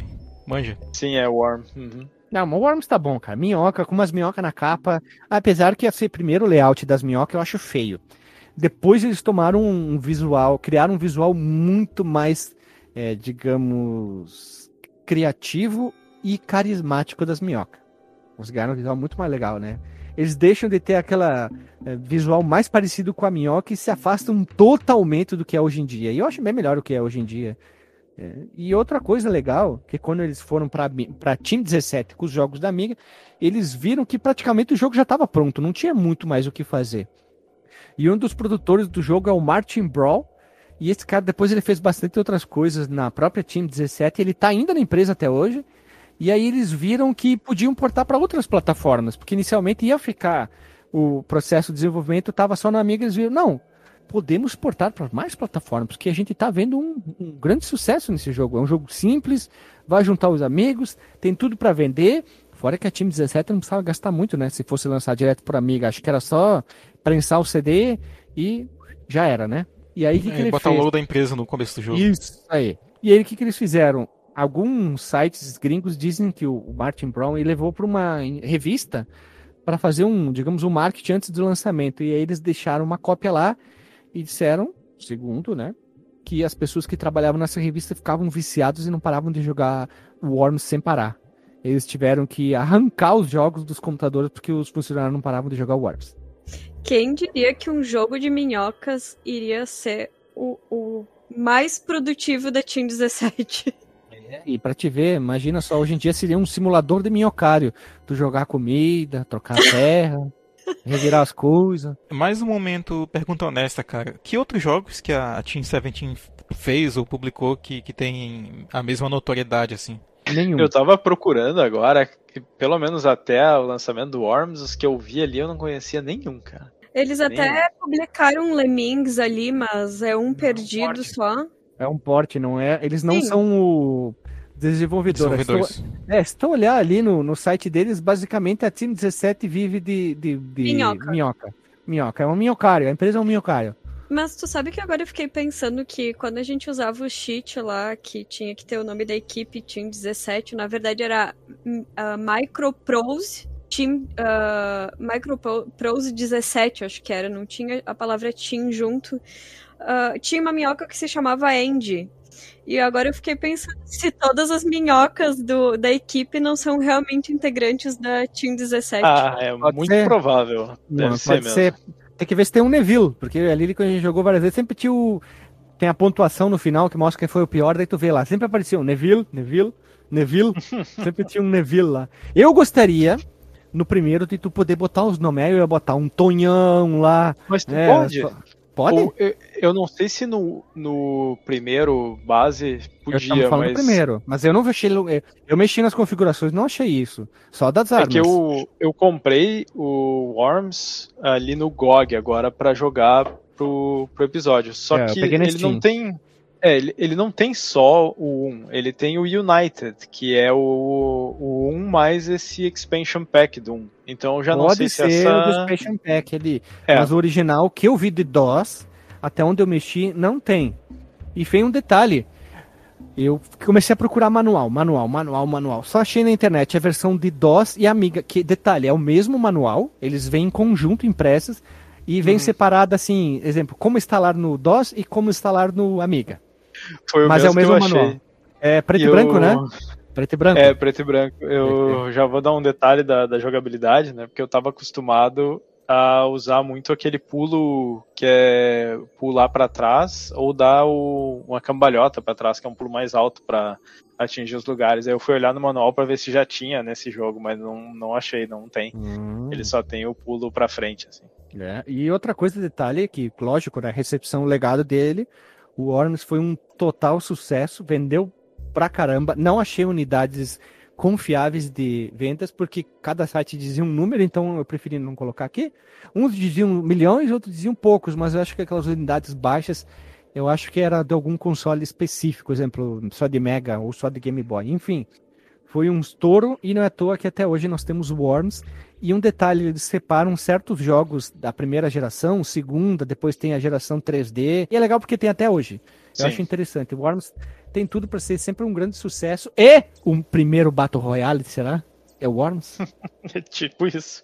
S3: Manja.
S2: Sim, é Worm. Uhum.
S1: Não, mas o Worms tá bom, cara. Minhoca, com umas minhocas na capa. Apesar que ia ser primeiro o layout das minhocas, eu acho feio. Depois eles tomaram um visual, criaram um visual muito mais, é, digamos, criativo e carismático das minhocas. Conseguiram um visual muito mais legal, né? Eles deixam de ter aquela é, visual mais parecido com a minhoca e se afastam totalmente do que é hoje em dia. E eu acho bem melhor o que é hoje em dia. É, e outra coisa legal, que quando eles foram para Team 17 com os jogos da Amiga, eles viram que praticamente o jogo já estava pronto, não tinha muito mais o que fazer. E um dos produtores do jogo é o Martin Brawl, e esse cara depois ele fez bastante outras coisas na própria Team 17, ele está ainda na empresa até hoje. E aí eles viram que podiam portar para outras plataformas, porque inicialmente ia ficar o processo de desenvolvimento estava só na Amiga, eles viram, não, podemos portar para mais plataformas, porque a gente está vendo um, um, grande sucesso nesse jogo. É um jogo simples, vai juntar os amigos, tem tudo para vender. Fora que a Team 17 não precisava gastar muito, né? Se fosse lançar direto por Amiga, acho que era só prensar o CD e já era, né? E aí o que, que
S3: É,
S1: ele
S3: botar
S1: fez?
S3: o logo da empresa no começo do jogo.
S1: Isso aí. E aí o que, que eles fizeram? Alguns sites gringos dizem que o Martin Brown levou para uma revista para fazer um, digamos, um marketing antes do lançamento. E aí eles deixaram uma cópia lá e disseram, segundo, né, que as pessoas que trabalhavam nessa revista ficavam viciados e não paravam de jogar Worms sem parar. Eles tiveram que arrancar os jogos dos computadores porque os funcionários não paravam de jogar Worms.
S4: Quem diria que um jogo de minhocas iria ser o, o mais produtivo da Team 17? <laughs>
S1: E pra te ver, imagina só, hoje em dia seria um simulador de minhocário. Tu jogar comida, trocar <laughs> terra, revirar as coisas.
S3: Mais um momento, pergunta honesta, cara. Que outros jogos que a Team 17 fez ou publicou que, que tem a mesma notoriedade, assim?
S1: Nenhum.
S2: Eu tava procurando agora, que pelo menos até o lançamento do Worms, os que eu vi ali eu não conhecia nenhum, cara.
S4: Eles até publicaram Lemmings ali, mas é um perdido só.
S1: É um porte, não é? Eles não
S4: Sim.
S1: são o desenvolvedor.
S3: Desenvolvedores.
S1: Se tu- É, se tu olhar ali no, no site deles, basicamente a Team 17 vive de, de, de
S4: Minhoca.
S1: minhoca. Minhoca. É um minhocário. A empresa é um minhocário.
S4: Mas tu sabe que agora eu fiquei pensando que quando a gente usava o cheat lá, que tinha que ter o nome da equipe Team 17, na verdade era a Microprose Team uh, Microprose 17, acho que era, não tinha a palavra Team junto. Ah, tinha uma minhoca que se chamava Andy. E agora eu fiquei pensando se todas as minhocas do, da equipe não são realmente integrantes da Team 17.
S2: Ah, é
S1: Pode
S2: muito
S1: ser.
S2: provável. Deve
S1: Não,
S2: ser
S1: pode
S2: mesmo.
S1: ser. Tem que ver se tem um Neville, porque ali quando a gente jogou várias vezes sempre tinha o. Tem a pontuação no final que mostra quem foi o pior, daí tu vê lá. Sempre aparecia um Neville, Neville, Neville. <laughs> sempre tinha um Neville lá. Eu gostaria, no primeiro, de tu poder botar os nomes. Aí eu ia botar um Tonhão lá.
S2: Mas tu
S1: É,
S2: pode?
S1: só- Pode?
S2: Ou, eu, eu não sei se no, no primeiro base
S1: eu
S2: podia,
S1: tava falando
S2: mas.
S1: primeiro. Mas eu não mexi. Eu, eu mexi nas configurações, não achei isso. Só das
S2: É
S1: armas.
S2: que eu, eu comprei o Worms ali no GOG agora pra jogar pro, pro episódio. Só
S1: É, eu
S2: que ele
S1: Steam.
S2: não tem. É, ele, ele não tem só o 1, ele tem o United, que é o, o 1 mais esse expansion pack do 1. Então eu já não
S1: Pode
S2: sei se
S1: ser o do
S2: essa.
S1: Expansion Pack ali.
S2: É.
S1: Mas o original que eu vi de DOS, até onde eu mexi, não tem. E vem um detalhe. Eu comecei a procurar manual, manual, manual, manual. Só achei na internet a versão de DOS e Amiga. Que detalhe, é o mesmo manual, eles vêm em conjunto impressos e vem
S2: Uhum.
S1: separado assim, exemplo, como instalar no DOS e como instalar no Amiga.
S2: Foi o
S1: Mas é o
S2: mesmo, eu
S1: manual.
S2: achei.
S1: É preto e
S2: eu-
S1: branco, né? Preto e branco.
S2: É, preto e branco. Eu já vou dar um detalhe da, da jogabilidade, né? Porque eu tava acostumado a usar muito aquele pulo que é pular para trás ou dar o, uma cambalhota para trás, que é um pulo mais alto para atingir os lugares. Aí eu fui olhar no manual para ver se já tinha nesse jogo, mas não, não achei, não tem.
S1: Hum.
S2: Ele só tem o pulo para frente, assim.
S1: É, E outra coisa, detalhe, que, lógico, na recepção, o legado dele, o Worms foi um total sucesso, vendeu pra caramba. Não achei unidades confiáveis de vendas, porque cada site dizia um número, então eu preferi não colocar aqui. Uns diziam milhões, outros diziam poucos, mas eu acho que aquelas unidades baixas, eu acho que era de algum console específico, exemplo, só de Mega ou só de Game Boy. Enfim, foi um estouro e não é à toa que até hoje nós temos Worms. E um detalhe, eles separam certos jogos da primeira geração, segunda, depois tem a geração 3D. E é legal porque tem até hoje. Eu
S2: Sim.
S1: acho interessante. O Worms tem tudo para ser sempre um grande sucesso. E o primeiro Battle Royale, será? É o Worms? <laughs>
S2: É tipo isso.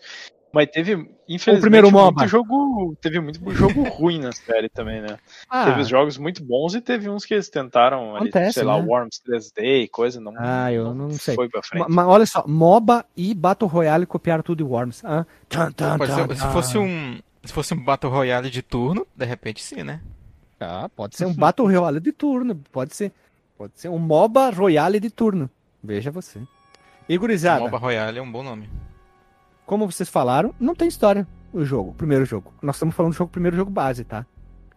S2: Mas teve, infelizmente,
S1: primeiro MOBA.
S2: muito jogo. Teve muito jogo ruim na série também, né? Teve os jogos muito bons e teve uns que eles tentaram, ali,
S1: Acontece,
S2: sei lá,
S1: né?
S2: Worms 3D e coisa, não,
S1: Ah, eu não sei.
S2: foi pra frente.
S1: Mas olha só, MOBA e Battle Royale copiaram tudo de Worms. Ah,
S3: Pode
S1: tan,
S3: ser- se fosse um. Se fosse um Battle Royale de turno, de repente sim, né?
S1: Ah, pode ser um Battle Royale de turno. Pode ser. Pode ser um MOBA Royale de turno. Veja você. E gurizada,
S3: MOBA Royale é um bom nome.
S1: como vocês falaram, não tem história o jogo, o primeiro jogo. Nós estamos falando do jogo, primeiro jogo base, tá?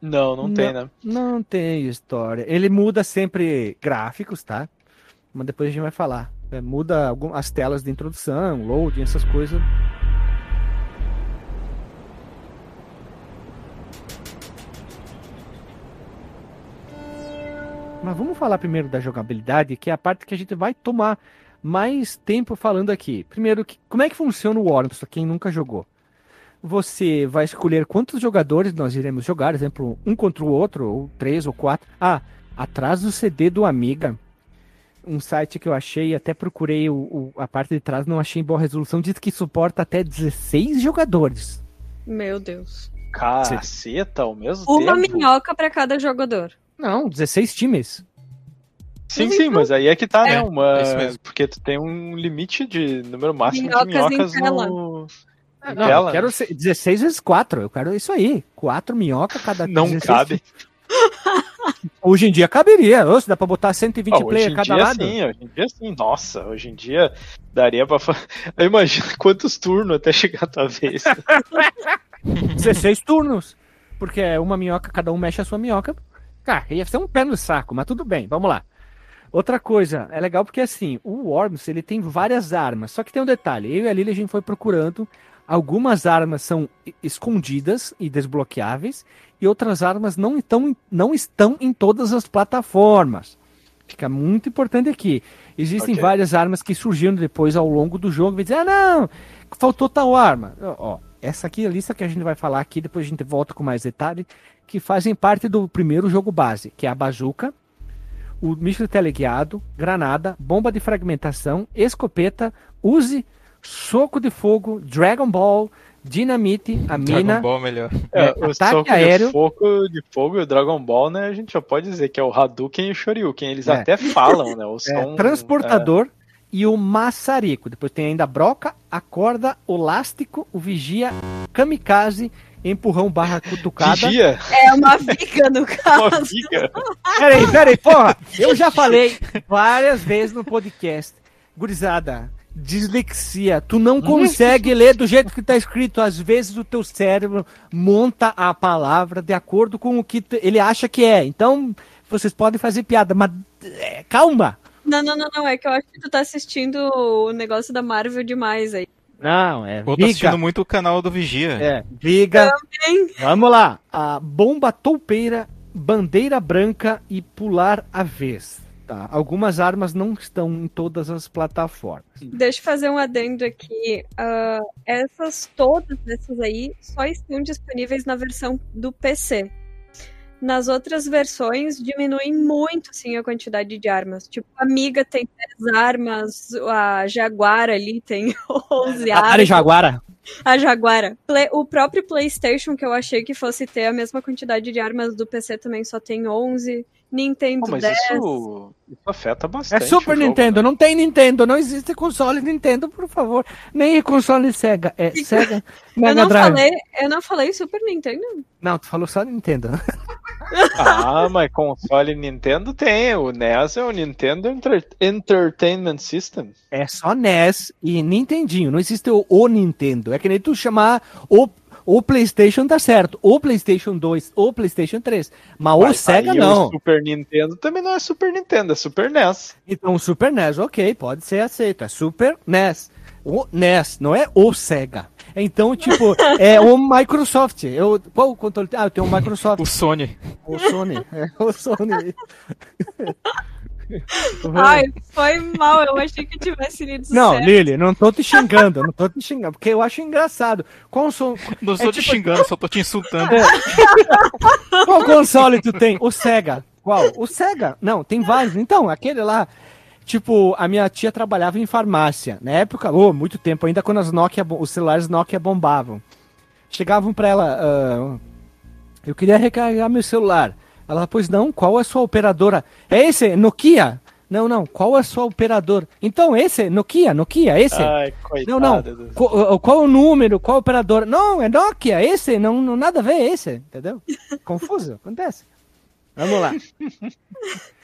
S2: Não, não, tem, né?
S1: Não tem história. Ele muda sempre gráficos, tá? Mas depois a gente vai falar. É, muda algum, as telas de introdução, loading, essas coisas. Mas vamos falar primeiro da jogabilidade, que é a parte que a gente vai tomar mais tempo falando aqui. Primeiro, que- como é que funciona o Worms, pra quem nunca jogou? Você vai escolher quantos jogadores nós iremos jogar, exemplo, um contra o outro, ou três ou quatro. Ah, atrás do CD do Amiga, um site que eu achei, até procurei o, o- a parte de trás, não achei em boa resolução, diz que suporta até 16 jogadores.
S4: Meu Deus.
S2: Caceta, ao mesmo
S4: Uma
S2: tempo?
S4: minhoca pra cada jogador.
S1: Não, 16 times.
S2: Sim, sim, mas aí é que tá, né?
S3: É,
S2: Uma...
S3: é isso mesmo.
S2: Porque tu tem um limite de número máximo
S4: Minhocas
S2: de
S4: em
S2: minhocas
S4: tela.
S2: no... em
S1: Não,
S2: tela.
S1: eu quero ser 16 vezes 4, eu quero isso aí. 4 minhoca cada
S2: Não
S1: 16
S2: cabe.
S1: Hoje em dia caberia, se dá pra botar 120
S2: Ah, hoje
S1: players
S2: em
S1: cada
S2: dia
S1: lado.
S2: sim, hoje em dia sim. Nossa, hoje em dia daria pra... <laughs> Eu imagino quantos turnos até chegar a tua vez. <laughs>
S1: 16 turnos. Porque é uma minhoca, cada um mexe a sua minhoca. Cara, ia ser um pé no saco, mas tudo bem, vamos lá. Outra coisa, é legal porque assim, o Worms ele tem várias armas, só que tem um detalhe, eu e a Lili a gente foi procurando, algumas armas são e- escondidas e desbloqueáveis, e outras armas não estão, não estão em todas as plataformas. Fica muito importante aqui. Existem
S2: Ok.
S1: várias armas que surgiram depois ao longo do jogo. Vai dizer, ah, não, faltou tal arma. Ó, ó, essa aqui é a lista que a gente vai falar aqui, depois a gente volta com mais detalhe, que fazem parte do primeiro jogo base, que é a bazuca, o míssil teleguiado, granada, bomba de fragmentação, escopeta, use, soco de fogo, Dragon Ball, dinamite, a
S3: Dragon
S1: mina,
S3: Ball melhor.
S2: É,
S1: É,
S2: o
S1: ataque
S2: soco
S1: aéreo.
S2: de fogo, de fogo e o Dragon Ball, né? A gente já pode dizer que é o Hadouken e o Shoryuken. Eles
S1: É.
S2: até falam, né? O <laughs>
S1: é,
S2: som,
S1: transportador e o maçarico. Depois tem ainda a broca, a corda, o lástico, o vigia, kamikaze, empurrão barra cutucada.
S2: Vigia,
S4: É uma viga no <laughs>
S2: uma
S4: caso.
S2: viga.
S1: Peraí, peraí, porra! <laughs> Eu já falei várias vezes no podcast. Gurizada, dislexia. Tu não consegue ler do jeito que tá escrito. Às vezes o teu cérebro monta a palavra de acordo com o que ele acha que é. Então, vocês podem fazer piada, mas é, calma.
S4: Não, não, não, não. É que eu acho que tu tá assistindo o negócio da Marvel demais aí.
S1: Não, é
S3: Ou tô assistindo muito o canal do Vigia.
S1: É, viga.
S4: Também.
S1: Vamos lá. A bomba toupeira, bandeira branca e pular a vez. Tá. Algumas armas não estão em todas as plataformas.
S4: Deixa eu fazer um adendo aqui. Ah, essas, todas essas aí, só estão disponíveis na versão do PC. Nas outras versões, diminuem muito, assim, a quantidade de armas. Tipo, a Amiga tem 10 armas, a Jaguar ali tem <laughs> 11
S1: Atari
S4: armas.
S1: Jaguara.
S4: A Jaguara. O próprio PlayStation, que eu achei que fosse ter a mesma quantidade de armas do PC, também só tem 11. Nintendo
S2: Pô, mas
S4: 10.
S2: isso, isso afeta bastante.
S1: É Super
S2: jogo,
S1: Nintendo,
S2: né?
S1: não tem Nintendo, não existe console Nintendo, por favor. Nem console Sega, é <laughs> Sega
S4: Eu
S1: Mega
S4: não,
S1: Drive.
S4: falei, eu não falei Super Nintendo.
S1: Não, tu falou só Nintendo. <laughs>
S2: Ah, mas console Nintendo tem. O NES é o Nintendo Enter- Entertainment System.
S1: É só NES e Nintendinho, não existe o, o Nintendo. É que nem tu chamar o, o PlayStation tá certo, o PlayStation 2, o PlayStation 3, mas o
S2: Mas
S1: Sega
S2: aí
S1: não.
S2: O Super Nintendo também não é Super Nintendo, é Super NES.
S1: Então o Super NES, ok, pode ser aceito, é Super NES. O NES, não é o Sega. Então, tipo, é o <laughs> Microsoft. Eu, qual o controle? Ah, eu tenho o Microsoft.
S3: O Sony.
S1: O Sony. É o Sony. <laughs>
S4: Ai, foi mal. Eu achei que tivesse lido
S1: Não,
S4: certo.
S1: Lili, não tô te xingando, não tô te xingando, porque eu acho engraçado. Qual, som,
S3: Não estou te
S1: tipo-
S3: xingando, só tô te insultando.
S1: qual console tu tem? O Sega. Qual? O Sega. Não, tem vários. Então, aquele lá. Tipo, a minha tia trabalhava em farmácia. Na época, oh, muito tempo, ainda quando as Nokia, os celulares Nokia bombavam. Chegavam pra ela, ah, eu queria recarregar meu celular. Ela, pois não, qual é a sua operadora? É esse, Nokia? Não, não, qual é a sua operadora? Então, esse, Nokia, Nokia, esse.
S2: Ai,
S1: Não, não. Qual, qual o número? Qual a operadora? Não, é Nokia, esse, não, não nada a ver, esse, entendeu? <laughs> Confuso, acontece. Vamos lá.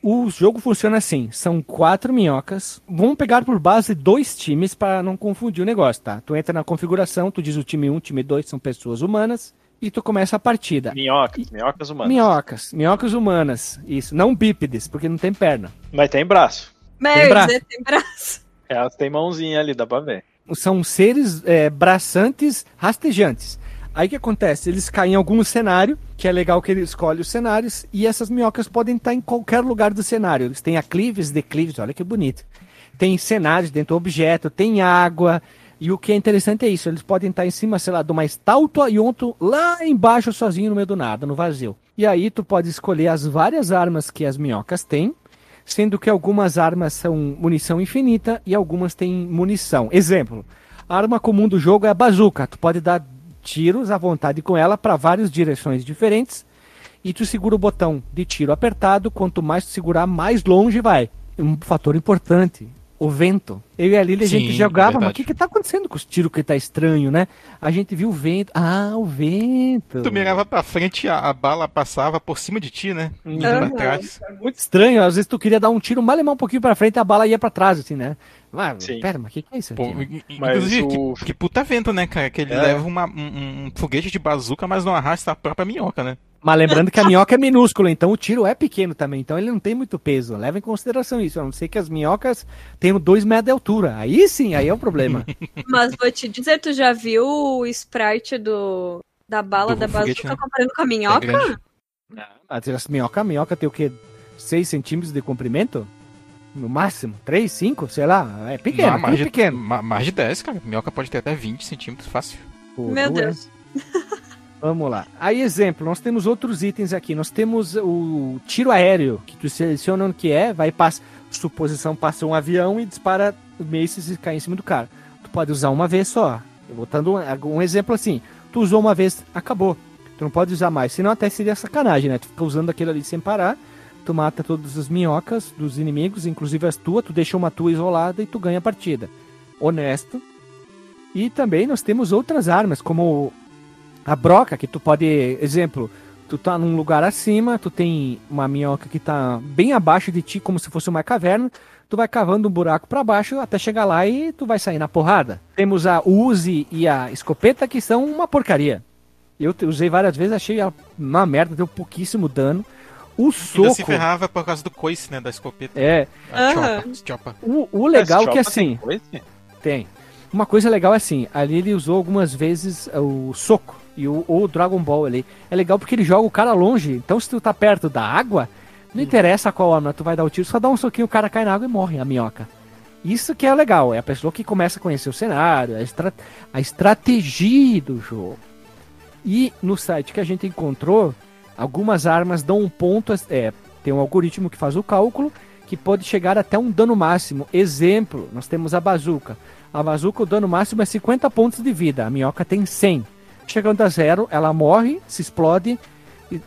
S1: O jogo funciona assim: são quatro minhocas. Vamos pegar por base dois times para não confundir o negócio, tá? Tu entra na configuração, tu diz o time 1, um, time 2 são pessoas humanas e tu começa a partida.
S2: Minhocas, minhocas humanas.
S1: Minhocas, minhocas humanas, isso, não bípedes, porque não tem perna.
S2: Mas tem braço.
S4: Mas
S1: Tem braço.
S4: dizer, tem braço.
S2: Elas têm mãozinha ali, dá pra ver.
S1: são seres é, braçantes rastejantes. Aí o que acontece? Eles caem em algum cenário, que é legal que ele escolhe os cenários, e essas minhocas podem estar em qualquer lugar do cenário. Eles têm aclives, declives, olha que bonito. Tem cenários dentro do objeto, tem água, e o que é interessante é isso, eles podem estar em cima, sei lá, de uma estátua e outro lá embaixo sozinho no meio do nada, no vazio. E aí tu pode escolher as várias armas que as minhocas têm, sendo que algumas armas são munição infinita e algumas têm munição. Exemplo, a arma comum do jogo é a bazuca. Tu pode dar tiros à vontade com ela para várias direções diferentes e tu segura o botão de tiro apertado. Quanto mais tu segurar, mais longe vai. Um fator importante. O vento. Eu e a Lili, a gente jogava, mas o que que tá acontecendo com os tiros que tá estranho, né? A gente viu o vento. Ah, o vento.
S3: Tu mirava pra frente, a, a bala passava por cima de ti, né? Indo
S4: Aham.
S3: pra trás.
S1: muito estranho. Às vezes tu queria dar um tiro, mal um pouquinho pra frente, a bala ia pra trás, assim, né? Mas,
S2: Sim.
S1: pera, mas o que, que é isso
S3: Pô,
S1: aqui?
S3: inclusive,
S2: o-
S3: que, que puta vento, né, cara? Que ele
S2: É.
S3: leva uma- um, um foguete de bazuca, mas não arrasta a própria minhoca, né?
S1: Mas lembrando que a minhoca é minúscula, então o tiro é pequeno também, então ele não tem muito peso. Leva em consideração isso, a não ser que as minhocas tenham 2 metros de altura. Aí sim, aí é o problema. <laughs>
S4: Mas vou te dizer, tu já viu o sprite do, da bala
S3: Do
S4: da
S3: foguete,
S4: bazuca
S3: né?
S4: comparando com a
S3: É
S4: minhoca?
S3: grande.
S1: As as minhoca, a minhoca tem o quê? 6 centímetros de comprimento? No máximo? 3, 5? Sei lá. É pequeno,
S3: Não,
S1: é
S3: mais, de,
S1: pequeno.
S3: ma- mais de 10, cara. Minhoca pode ter até 20 centímetros, fácil.
S1: Pô,
S4: Meu
S1: é? <laughs> Vamos lá. Aí, exemplo, nós temos outros itens aqui. Nós temos o tiro aéreo, que tu seleciona o que é, vai passa, suposição passa um avião e dispara mísseis e cai em cima do cara. Tu pode usar uma vez só. Eu Botando um, um exemplo assim, tu usou uma vez, acabou. Tu não pode usar mais, senão até seria sacanagem, né? Tu fica usando aquilo ali sem parar, tu mata todas as minhocas dos inimigos, inclusive as tuas, tu deixa uma tua isolada e tu ganha a partida. Honesto. E também nós temos outras armas, como a broca, que tu pode, exemplo, tu tá num lugar acima, tu tem uma minhoca que tá bem abaixo de ti, como se fosse uma caverna, tu vai cavando um buraco para baixo até chegar lá e tu vai sair na porrada. Temos a Uzi e a escopeta que são uma porcaria. Eu usei várias vezes, achei ela uma merda, deu pouquíssimo dano. O
S3: Ainda se
S1: soco
S3: ferrava por causa do coice, né? Da escopeta.
S1: é,
S3: A
S4: Aham.
S3: chopa, chopa.
S1: o, o legal
S2: Esse
S1: que
S2: tem
S1: assim,
S2: coisa?
S1: Tem. Uma coisa legal é assim, ali ele usou algumas vezes o soco e o, ou o Dragon Ball ali. É legal porque ele joga o cara longe, então se tu tá perto da água, não interessa qual arma tu vai dar o tiro, só dá um soquinho, o cara cai na água e morre, a minhoca. Isso que é legal, é a pessoa que começa a conhecer o cenário, a, estra a estratégia do jogo. E no site que a gente encontrou, algumas armas dão um ponto, é, tem um algoritmo que faz o cálculo, que pode chegar até um dano máximo. Exemplo, nós temos a bazuca. A bazuca, o dano máximo é 50 pontos de vida, a minhoca tem 100. Chegando a zero, ela morre, se explode, e-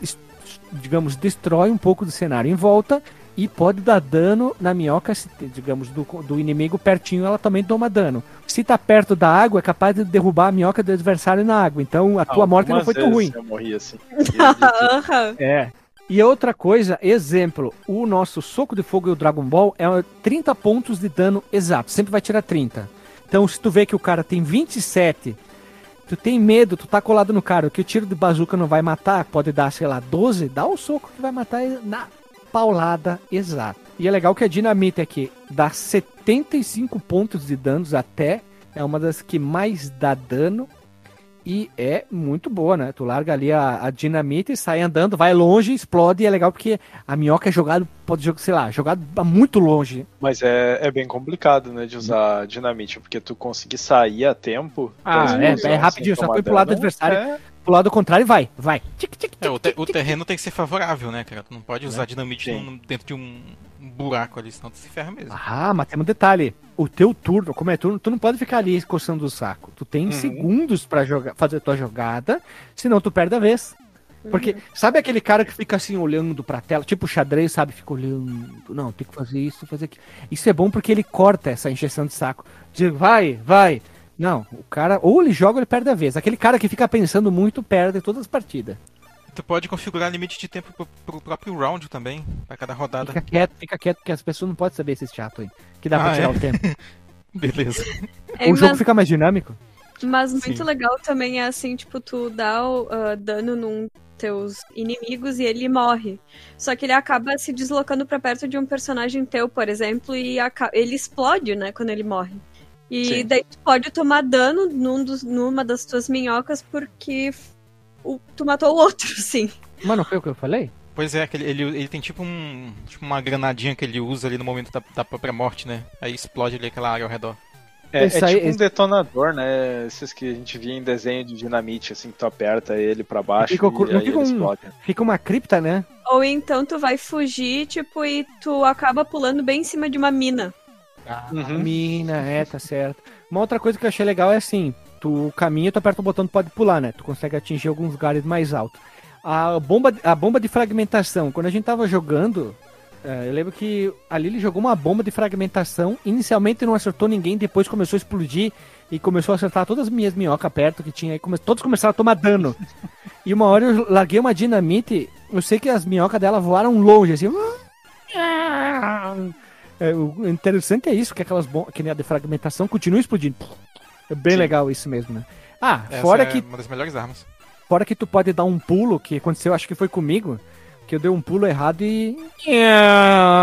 S1: digamos, destrói um pouco do cenário em volta e pode dar dano na minhoca, se, digamos, do, do inimigo pertinho, ela também toma dano. Se tá perto da água, é capaz de derrubar a minhoca do adversário na água. Então a tua morte não foi tão ruim.
S2: Eu morri assim.
S1: É. E outra coisa, exemplo, o nosso soco de fogo e o Dragon Ball é 30 pontos de dano exato, sempre vai tirar 30. Então se tu vê que o cara tem 27, tu tem medo, tu tá colado no cara, que o tiro de bazuca não vai matar, pode dar, sei lá, 12, dá o soco que vai matar na paulada exata. E é legal que a dinamite aqui dá 75 pontos de danos até, é uma das que mais dá dano e é muito boa, né? Tu larga ali a, a dinamite, sai andando, vai longe, explode e é legal porque a minhoca é jogado, pode jogar, sei lá, jogado a muito longe.
S2: Mas é, é bem complicado, né, de usar dinamite, porque tu conseguir sair a tempo.
S1: Ah,
S2: da
S1: é,
S2: explosão
S1: é rapidinho, só foi pro lado do adversário.
S2: é-
S1: Pro lado contrário vai, vai. Tic, tic, tic,
S3: É, o, te-
S1: tic,
S3: o
S1: tic.
S3: terreno tem que ser favorável, né, cara? Tu não pode usar dinamite
S2: Sim.
S3: num- dentro de um, buraco ali, senão tu se ferra mesmo.
S1: Ah, mas tem um detalhe. O teu turno, como é turno, tu não pode ficar ali coçando o saco. Tu tem segundos pra jogar, fazer tua jogada, senão tu perde a vez. Porque, sabe aquele cara que fica assim olhando pra tela, tipo xadrez, sabe? Fica olhando. Não, tem que fazer isso, fazer aquilo. Isso é bom porque ele corta essa injeção de saco. Diz, vai, vai. Não, o cara, ou ele joga ou ele perde a vez. Aquele cara que fica pensando muito perde todas as partidas.
S3: Tu pode configurar limite de tempo pro, pro próprio round também, pra cada rodada.
S1: Fica quieto, fica quieto, porque as pessoas não podem saber esse chato aí. Que dá pra
S3: Ah,
S1: tirar
S3: é?
S1: o tempo. <laughs>
S3: Beleza.
S4: É,
S1: o jogo
S4: mas,
S1: fica mais dinâmico.
S4: mas muito
S3: Sim.
S4: legal também é assim, tipo, tu dá o ah, dano num teus inimigos e ele morre. Só que ele acaba se deslocando pra perto de um personagem teu, por exemplo, e ele explode, né, quando ele morre. E
S2: Sim.
S4: daí tu pode tomar dano num dos- numa das tuas minhocas porque o- tu matou o outro, <laughs> sim.
S1: Mas não foi o que eu falei?
S3: Pois é, aquele, ele, ele tem tipo um. Tipo uma granadinha que ele usa ali no momento da, da própria morte, né? Aí explode ali aquela área ao redor.
S2: É, é
S1: aí-
S2: tipo um
S1: esse-
S2: detonador, né? Esses que a gente via em desenho de dinamite, assim, que tu aperta ele pra baixo
S1: Fica
S2: e
S1: não
S2: aí
S1: fica
S2: ele
S1: um-
S2: explode.
S1: Fica uma cripta, né?
S4: Ou então tu vai fugir, tipo, e tu acaba pulando bem em cima de uma mina.
S2: Uhum.
S1: Mina, é, tá certo. Uma outra coisa que eu achei legal é assim, tu caminha, tu aperta o botão, tu pode pular, né? Tu consegue atingir alguns lugares mais altos. A bomba, a bomba de fragmentação, quando a gente tava jogando, é, eu lembro que ali ele jogou uma bomba de fragmentação, inicialmente não acertou ninguém, depois começou a explodir e começou a acertar todas as minhas minhocas perto que tinha, e come- todos começaram a tomar dano. <laughs> E uma hora eu larguei uma dinamite, eu sei que as minhocas dela voaram longe, assim. É, o interessante é isso, que aquelas bombas, que nem a de fragmentação continua explodindo. É bem
S2: Sim.
S1: legal isso mesmo, né? Ah,
S3: Essa
S1: fora
S3: é
S1: que
S3: uma das melhores armas.
S1: Fora que tu pode dar um pulo, que aconteceu, acho que foi comigo, que eu dei um pulo errado e.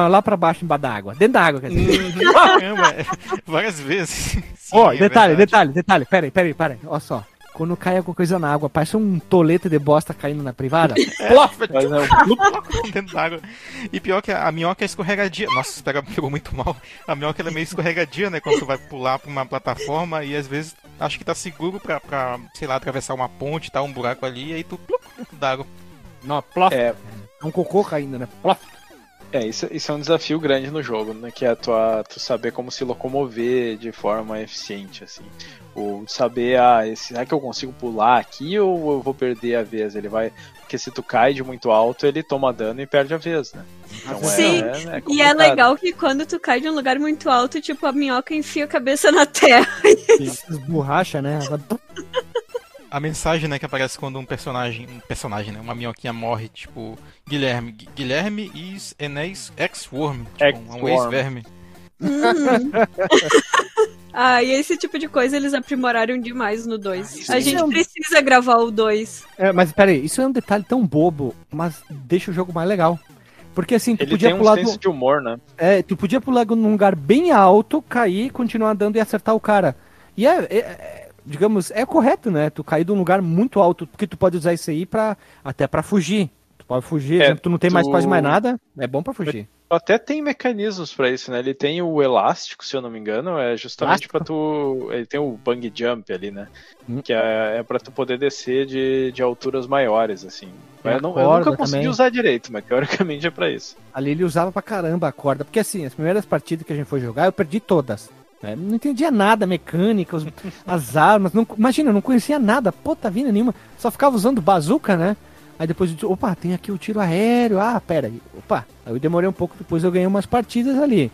S1: lá pra baixo, embaixo da água. Dentro da água, quer dizer. <laughs>
S3: Caramba, é, várias vezes.
S1: Ó,
S3: é
S1: detalhe,
S3: verdade.
S1: detalhe, detalhe. Pera aí, pera aí, pera aí. Olha só. Quando cai alguma coisa na água, parece um tolete de bosta caindo na privada. <laughs> Plof!
S2: Mas é um <laughs>
S3: dentro d'água. E pior que a, a minhoca é escorregadia. Nossa, pega, pegou muito mal. A minhoca ela é meio escorregadia, né? Quando tu vai pular pra uma plataforma e às vezes acho que tá seguro pra, pra sei lá, atravessar uma ponte, tá um buraco ali, e aí tu pluc, dentro d'água.
S1: Não, plof.
S2: É.
S1: É um cocô caindo, né? Plof.
S2: É, isso, isso é um desafio grande no jogo, né? Que é tua, tu saber como se locomover de forma eficiente, assim. Ou saber, ah, esse- será que eu consigo pular aqui ou eu vou perder a vez? Ele vai. Porque se tu cai de muito alto, ele toma dano e perde a vez, né? Então
S4: Sim,
S2: é, é, é
S4: E é legal que quando tu cai de um lugar muito alto, tipo, a minhoca enfia a cabeça na terra.
S1: Esborracha, né?
S3: A mensagem, né, que aparece quando um personagem, um personagem, né, uma minhoquinha morre, tipo, Guilherme, Gui- Guilherme is ex- ex-worm, tipo, um ex-verme. <laughs>
S4: Ah, e esse tipo de coisa eles aprimoraram demais no 2.
S1: isso
S4: A
S1: é
S4: gente
S1: um-
S4: precisa gravar o 2.
S1: É, mas peraí, isso é um detalhe tão bobo, mas deixa o jogo mais legal. Porque assim, tu
S2: Ele
S1: podia
S2: tem um
S1: pular
S2: senso
S1: do,
S2: de humor, né?
S1: é, tu podia pular num lugar bem alto, cair, continuar andando e acertar o cara. E é, é- é, digamos, é correto, né? Tu cair de um lugar muito alto, porque tu pode usar isso aí para até pra fugir. Tu pode fugir,
S2: É,
S1: tu não tem mais
S2: tu-
S1: quase mais nada, é bom pra fugir.
S2: Até tem mecanismos pra isso, né? Ele tem o elástico, se eu não me engano, é justamente pra tu. Ele tem o bang jump ali, né?
S1: Hum.
S2: Que é, é para tu poder descer de, de alturas maiores, assim.
S1: A
S2: Eu, não, eu nunca consegui
S1: também.
S2: usar direito, mas teoricamente é pra isso.
S1: Ali ele usava pra caramba a corda, porque assim, as primeiras partidas que a gente foi jogar, eu perdi todas. Né? Não entendia nada, mecânica, os- <laughs> as armas. Não, imagina, não conhecia nada, puta vida nenhuma. Só ficava usando bazuca, né? Aí depois eu disse, opa, tem aqui o tiro aéreo. Ah, pera aí. Opa. Aí eu demorei um pouco, depois eu ganhei umas partidas ali.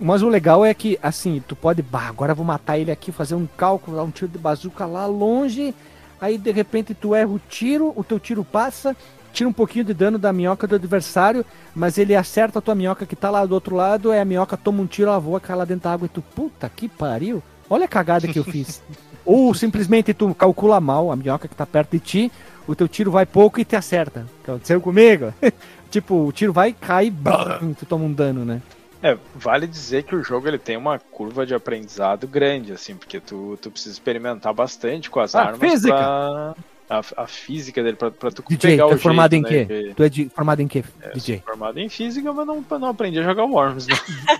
S1: Mas o legal é que, assim, tu pode, bah, agora eu vou matar ele aqui, fazer um cálculo, dar um tiro de bazuca lá longe. Aí de repente tu erra o tiro, o teu tiro passa, tira um pouquinho de dano da minhoca do adversário, mas ele acerta a tua minhoca que tá lá do outro lado, aí a minhoca toma um tiro, ela voa, cai lá dentro da água e tu, puta que pariu. Olha a cagada que eu fiz. <laughs> Ou simplesmente tu calcula mal a minhoca que tá perto de ti, o teu tiro vai pouco e te acerta. Aconteceu comigo? <laughs> tipo, o tiro vai, cai, bam, tu toma um dano, né?
S2: É, vale dizer que o jogo ele tem uma curva de aprendizado grande, assim, porque tu, tu precisa experimentar bastante com as
S1: Ah,
S2: armas
S1: física.
S2: pra. A, a física dele, pra, pra tu
S1: DJ,
S2: pegar
S1: tu
S2: o
S1: é formado
S2: jeito,
S1: em quê?
S2: né, que-
S1: Tu é de- formado em quê,
S2: é,
S1: DJ?
S2: formado em física, mas não, não aprendi a jogar Worms, né? <laughs>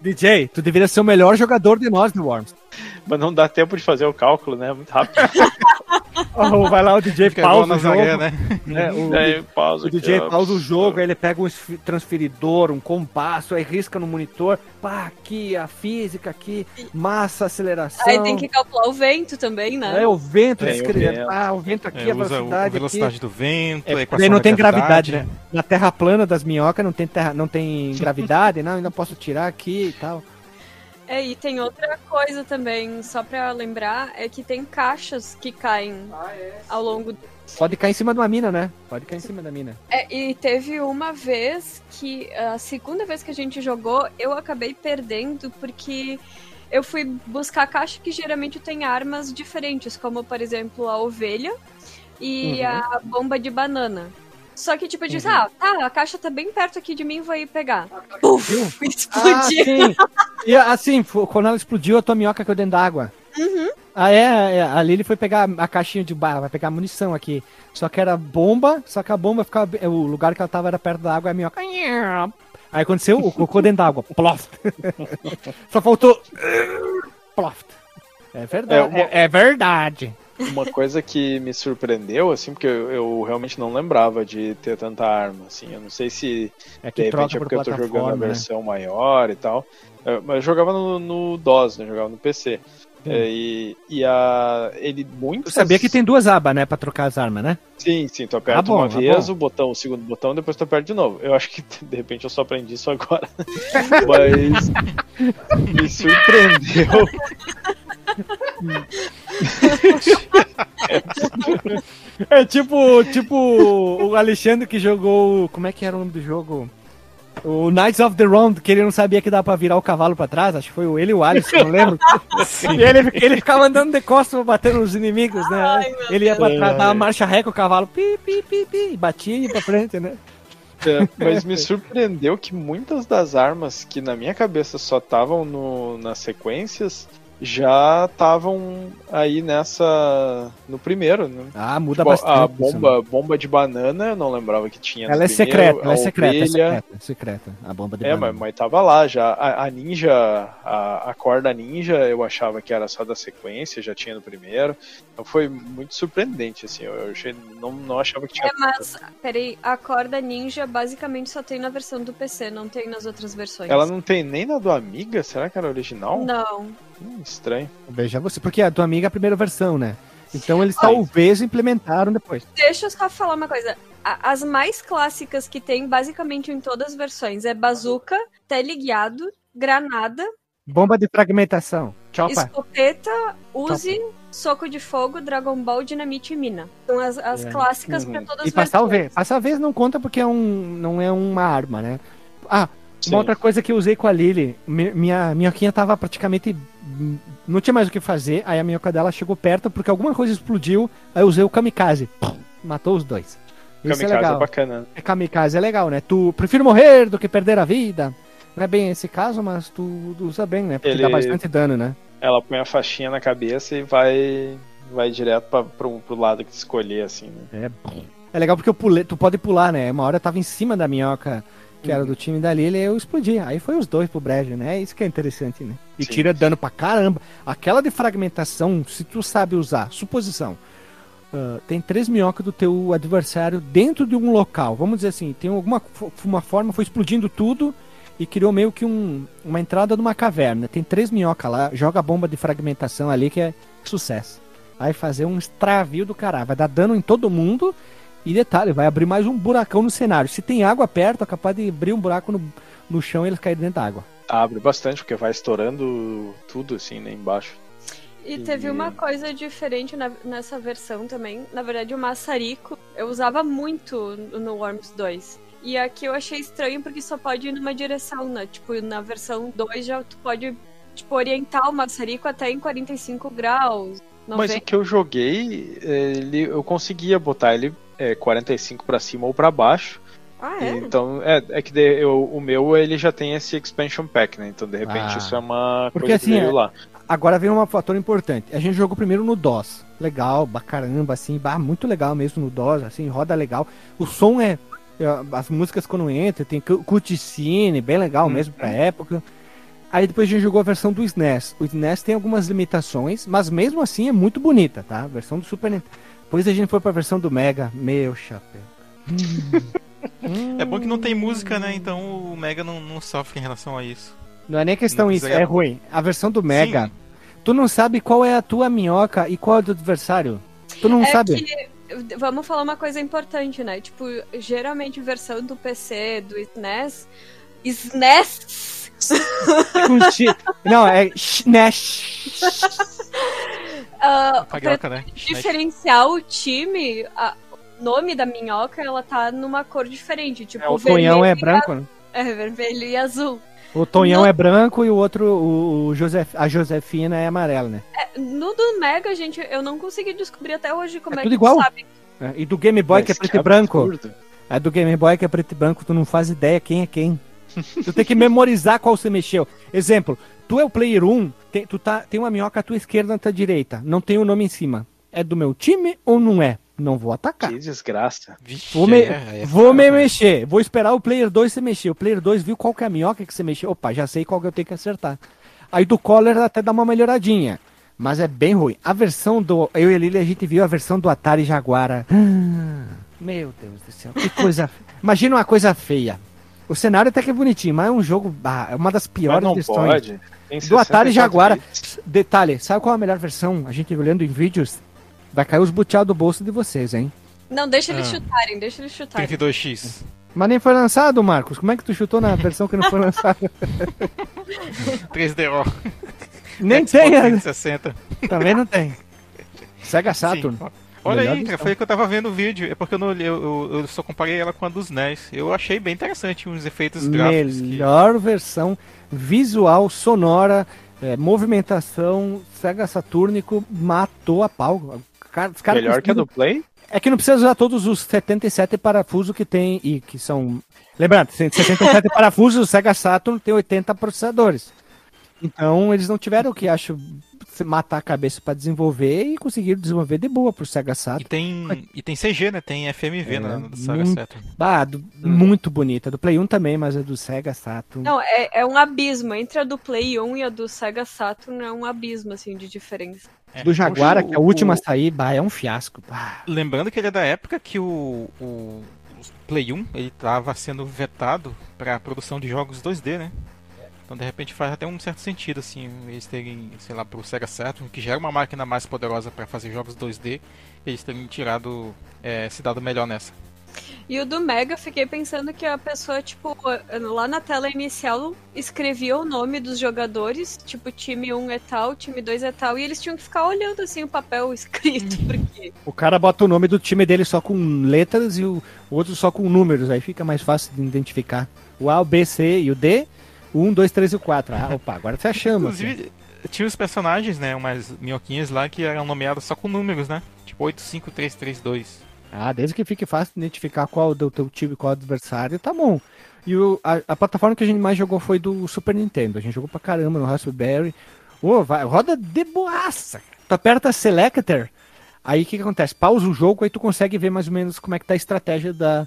S1: DJ, tu deveria ser o melhor jogador de nós do Worms.
S2: mas não dá tempo de fazer o cálculo, né? Muito rápido. <laughs>
S1: Oh, vai lá o DJ
S3: Fica
S1: pausa o jogo.
S3: né?
S1: né? O,
S2: Aí, pausa
S1: o DJ pausa o jogo, aí ele pega um transferidor, um compasso, aí risca no monitor. Pá, aqui, a física aqui, massa, aceleração.
S4: Aí tem que calcular o vento também, né?
S1: É, o vento,
S2: Tem o
S1: descreve-
S2: vento.
S1: Ah, o vento aqui,
S3: É,
S1: a velocidade,
S3: a velocidade
S1: aqui.
S3: do vento,
S1: É,
S3: a equação
S1: não
S3: da
S1: tem gravidade, né? Na terra plana das minhocas não tem, terra, não tem gravidade, não, ainda posso tirar aqui e tal.
S4: É, e tem outra coisa também, só pra lembrar, é que tem caixas que caem ao longo do
S1: Pode cair em cima de uma mina, né? Pode cair em cima da mina.
S4: É, e teve uma vez que, a segunda vez que a gente jogou, eu acabei perdendo porque eu fui buscar caixa que geralmente tem armas diferentes, como por exemplo a ovelha e
S1: Uhum.
S4: a bomba de banana. Só que, tipo, eu disse, ah, tá, a caixa tá bem perto aqui de mim, vou ir pegar. Puf,
S1: Ah,
S4: explodiu.
S1: sim. E assim, quando ela explodiu, a tua minhoca caiu dentro d'água.
S4: Uhum.
S1: Ah, é, é, a Lily foi pegar a caixinha de barra, vai pegar munição aqui. Só que era bomba, só que a bomba ficava. O lugar que ela tava era perto da água e a minhoca. Aí aconteceu o cocô dentro d'água. <laughs> Ploft. Só faltou. <laughs> Ploft. É verdade.
S2: É, uma-
S1: É, é verdade.
S2: Uma coisa que me surpreendeu, assim, porque eu, eu realmente não lembrava de ter tanta arma, assim. Eu não sei se
S1: É
S2: de repente é
S1: por
S2: porque eu tô jogando a
S1: né?
S2: versão maior e tal. Eu- Mas eu jogava no, no DOS, né? Eu jogava no PC. É, e, e a. Ele muito.
S1: Tu sabia que tem duas abas, né? Pra trocar as armas, né?
S2: Sim, sim, tu aperta
S1: Ah, bom,
S2: uma
S1: ah,
S2: vez o botão, o segundo botão, depois tu aperta de novo. Eu acho que de repente eu só aprendi isso agora. <laughs> Mas <laughs> me surpreendeu. <laughs>
S1: É tipo, tipo o Alexandre que jogou. Como é que era o nome do jogo? O Knights of the Round, que ele não sabia que dava pra virar o cavalo pra trás. Acho que foi o- ele e o Alisson, não lembro. e ele, ele ficava andando de costas batendo nos inimigos, né?
S4: Ai,
S1: ele ia pra trás, dava uma marcha ré com o cavalo, pi, pi, pi, pi, e batia e ia pra frente, né?
S2: É, mas me surpreendeu que muitas das armas que na minha cabeça só estavam nas sequências já estavam aí nessa. no primeiro, né?
S1: Ah, muda
S2: Tipo,
S1: bastante.
S2: a
S1: isso,
S2: bomba, bomba de banana, eu não lembrava que tinha.
S1: Ela é secreta, ela é secreta, é secreta, é secreta. A bomba de
S2: É, mas,
S1: banana.
S2: mas tava lá já. A, a ninja, a, a corda ninja, eu achava que era só da sequência, já tinha no primeiro. Então foi muito surpreendente, assim. Eu, eu achei, não, não achava que tinha.
S4: É, mas, peraí, a corda ninja basicamente só tem na versão do PC, não tem nas outras versões.
S2: Ela não tem nem na do Amiga? Será que era original?
S4: Não.
S2: Hum, estranho.
S1: Veja você, porque a tua amiga é a primeira versão, né? Então eles talvez implementaram depois.
S4: Deixa eu só falar uma coisa. As mais clássicas que tem, basicamente em todas as versões, é bazuca, teleguiado, granada,
S1: Bomba de fragmentação. Chopa.
S4: escopeta, Uzi, soco de fogo, Dragon Ball, dinamite e mina. São as, as
S1: É.
S4: clássicas
S2: Uhum.
S4: pra todas
S1: E
S4: as
S1: passar o vez. Passar vez não conta porque é um, não é uma arma, né? Ah,
S2: Sim.
S1: uma outra coisa que eu usei com a Lily, mi- minha minhoquinha tava praticamente. Não tinha mais o que fazer, aí a minhoca dela chegou perto porque alguma coisa explodiu, aí eu usei o kamikaze. Matou os dois. Isso
S2: Kamikaze
S1: é
S2: é,
S1: legal.
S2: bacana.
S1: É, kamikaze é legal, né? Tu prefiro morrer do que perder a vida. Não é bem esse caso, mas tu usa bem, né? Porque
S2: Ele-
S1: dá bastante dano, né?
S2: Ela põe a faixinha na cabeça e vai vai direto pra, pro, pro lado que escolher, assim, né?
S1: É, é legal porque eu pulei, tu pode pular, né? Uma hora eu tava em cima da minhoca, que
S2: Uhum.
S1: era do time da Lily, e eu explodi. Aí foi os dois pro brejo, né? Isso que é interessante, né? E
S2: Sim.
S1: tira dano pra caramba. Aquela de fragmentação, se tu sabe usar, suposição. ah, tem três minhocas do teu adversário dentro de um local. Vamos dizer assim, tem alguma uma forma, foi explodindo tudo e criou meio que um, uma entrada numa caverna. Tem três minhocas lá, joga a bomba de fragmentação ali que é sucesso. Vai fazer um extravio do caralho. Vai dar dano em todo mundo E detalhe, vai abrir mais um buracão no cenário. Se tem água perto, é capaz de abrir um buraco no, no chão e eles caírem dentro da água.
S2: Abre bastante, porque vai estourando tudo assim, né, embaixo.
S4: E teve uma coisa diferente na- nessa versão também. Na verdade, o maçarico eu usava muito no Worms 2. E aqui eu achei estranho porque só pode ir numa direção, né? Tipo, na versão 2 já tu pode tipo, orientar o maçarico até em 45 graus.
S2: Mas
S4: 90.
S2: o que eu joguei, ele, eu conseguia botar ele é, 45 pra cima ou pra baixo.
S4: Ah, é?
S2: Então, é, é que de- eu- o meu ele já tem esse expansion pack, né? Então, de repente,
S1: Ah.
S2: isso é uma
S1: Porque
S2: coisa que
S1: assim,
S2: veio
S1: é-
S2: lá.
S1: Agora vem um fator importante. A gente jogou primeiro no DOS. Legal, ba caramba, assim, bah, muito legal mesmo no DOS, assim, roda legal. O som é. As músicas quando entra, tem cu- cutscene, bem legal
S2: Uhum.
S1: mesmo pra época. Aí depois a gente jogou a versão do SNES. O SNES tem algumas limitações, mas mesmo assim é muito bonita, tá? A versão do Super Nintendo. Depois a gente foi pra versão do Mega. Meu chapéu.
S3: É bom que não tem música, né? Então o Mega não, não sofre em relação a isso.
S1: Não é nem questão
S3: Não,
S1: isso, é
S3: é-
S1: ruim. A versão do Mega,
S3: Sim.
S1: tu não sabe qual é a tua minhoca e qual é do adversário. Tu não
S4: É
S1: sabe.
S4: que, vamos falar uma coisa importante, né? Tipo, geralmente versão do PC, do SNES. SNES!
S1: Não, é SNES. <laughs>
S4: ah, pra
S3: Carioca, né?
S4: diferenciar o time, o nome da minhoca, ela tá numa cor diferente. Tipo,
S1: É, o Tonhão é branco, né?
S4: É, vermelho e azul.
S1: O Tonhão
S4: Não.
S1: é branco e o outro, o, o Josef, a Josefina é amarela, né?
S4: No do Mega, gente, eu não consegui descobrir até hoje como
S1: É
S4: é,
S1: tudo
S4: que
S1: igual?
S4: tu sabe.
S1: É, E do Game Boy que é
S2: Mas
S1: preto e branco.
S2: absurdo.
S1: É do Game Boy que é preto e branco, tu não faz ideia quem é quem. <laughs> tu tem que memorizar qual você mexeu. Exemplo, tu é o player 1, tem, tu tá, tem uma minhoca à tua esquerda na tua direita, não tem o nome em cima. É do meu time ou não é? Não vou atacar.
S2: Que desgraça.
S3: Vixe,
S1: Vou me,
S3: é- é
S1: vou me
S3: foda, né?
S1: mexer. Vou esperar o player 2 se mexer. O player 2 viu qual que é a minhoca que você mexeu. Opa, já sei qual que eu tenho que acertar. Aí do Collar até dá uma melhoradinha. Mas é bem ruim. A versão do. Eu e a Lili, a gente viu a versão do Atari Jaguara. Ah, Meu Deus do céu. Que coisa. <laughs> Imagina uma coisa feia. O cenário até que é bonitinho, mas é um jogo. ah, é uma das
S2: Mas
S1: piores
S2: não
S1: versões.
S2: pode. Tem
S1: Do Atari
S2: 64
S1: Jaguara.
S2: bits.
S1: Detalhe, sabe qual é a melhor versão? A gente olhando em vídeos. Vai cair os buteados do bolso de vocês, hein?
S4: Não, deixa eles
S3: Ah.
S4: chutarem, deixa eles chutarem.
S3: 32x.
S1: Mas nem foi lançado, Marcos. Como é que tu chutou na versão que não foi <laughs> lançada?
S3: 3DO. <laughs>
S1: Nem tem, né?
S3: 360.
S1: também não tem. Sega Saturn.
S3: Sim. Olha
S1: Melhor
S3: aí, cara, foi que eu tava vendo o vídeo. É porque eu, não, eu, eu, eu só comparei ela com a dos NES. Eu achei bem interessante uns efeitos gráficos. que-
S1: Melhor versão visual, sonora, é, movimentação, Sega Saturnico matou a pau. Cara, os caras
S2: Melhor que a do Play?
S1: É que não precisa usar todos os 77 parafusos que tem e que são. Lembrando, tem 77 <laughs> parafusos, o Sega Saturn tem 80 processadores. Então eles não tiveram que, acho, se matar a cabeça para desenvolver e conseguiram desenvolver de boa pro Sega
S3: E
S1: Saturn.
S3: tem, e tem CG, né? Tem FMV
S1: É,
S3: na, na Saga
S1: muito-
S3: Saturn.
S1: Ah, do- muito bonita. Do Play 1 também, mas é do Sega Saturn.
S4: Não, é, é um abismo. Entre a do Play 1 e a do Sega Saturn é um abismo, assim, de diferença.
S3: É.
S1: do Jaguara,
S3: Poxa,
S1: que é a
S3: o-
S1: última a
S3: o-
S1: sair, bah, é um fiasco. Bah.
S3: Lembrando que ele é da época que o, o, o Play 1 ele tava sendo vetado para produção de jogos 2D, né? Então de repente faz até um certo sentido assim eles terem, sei lá, pro Sega Saturn, que já era uma máquina mais poderosa para fazer jogos 2D, eles terem tirado é, se dado melhor nessa.
S4: E o do Mega, fiquei pensando que a pessoa, tipo, lá na tela inicial escrevia o nome dos jogadores, tipo, time 1 é tal, time 2 é tal, e eles tinham que ficar olhando assim o papel <laughs> escrito, porque.
S1: O cara bota o nome do time dele só com letras e o outro só com números, aí fica mais fácil de identificar. O A, o B, C e o D, o 1, 2, 3 e o 4. Ah, opa, agora você chama. assim.
S3: Inclusive, tinha os personagens, né, umas minhoquinhas lá que eram nomeadas só com números, né? Tipo 85332.
S1: Ah, desde que fique fácil de identificar qual do teu time e qual adversário, tá bom. E o, a, a plataforma que a gente mais jogou foi do Super Nintendo. A gente jogou pra caramba no Raspberry. Ô, vai, roda de boaça. Tu aperta Selector, aí o que, que acontece? Pausa o jogo, aí tu consegue ver mais ou menos como é que tá a estratégia da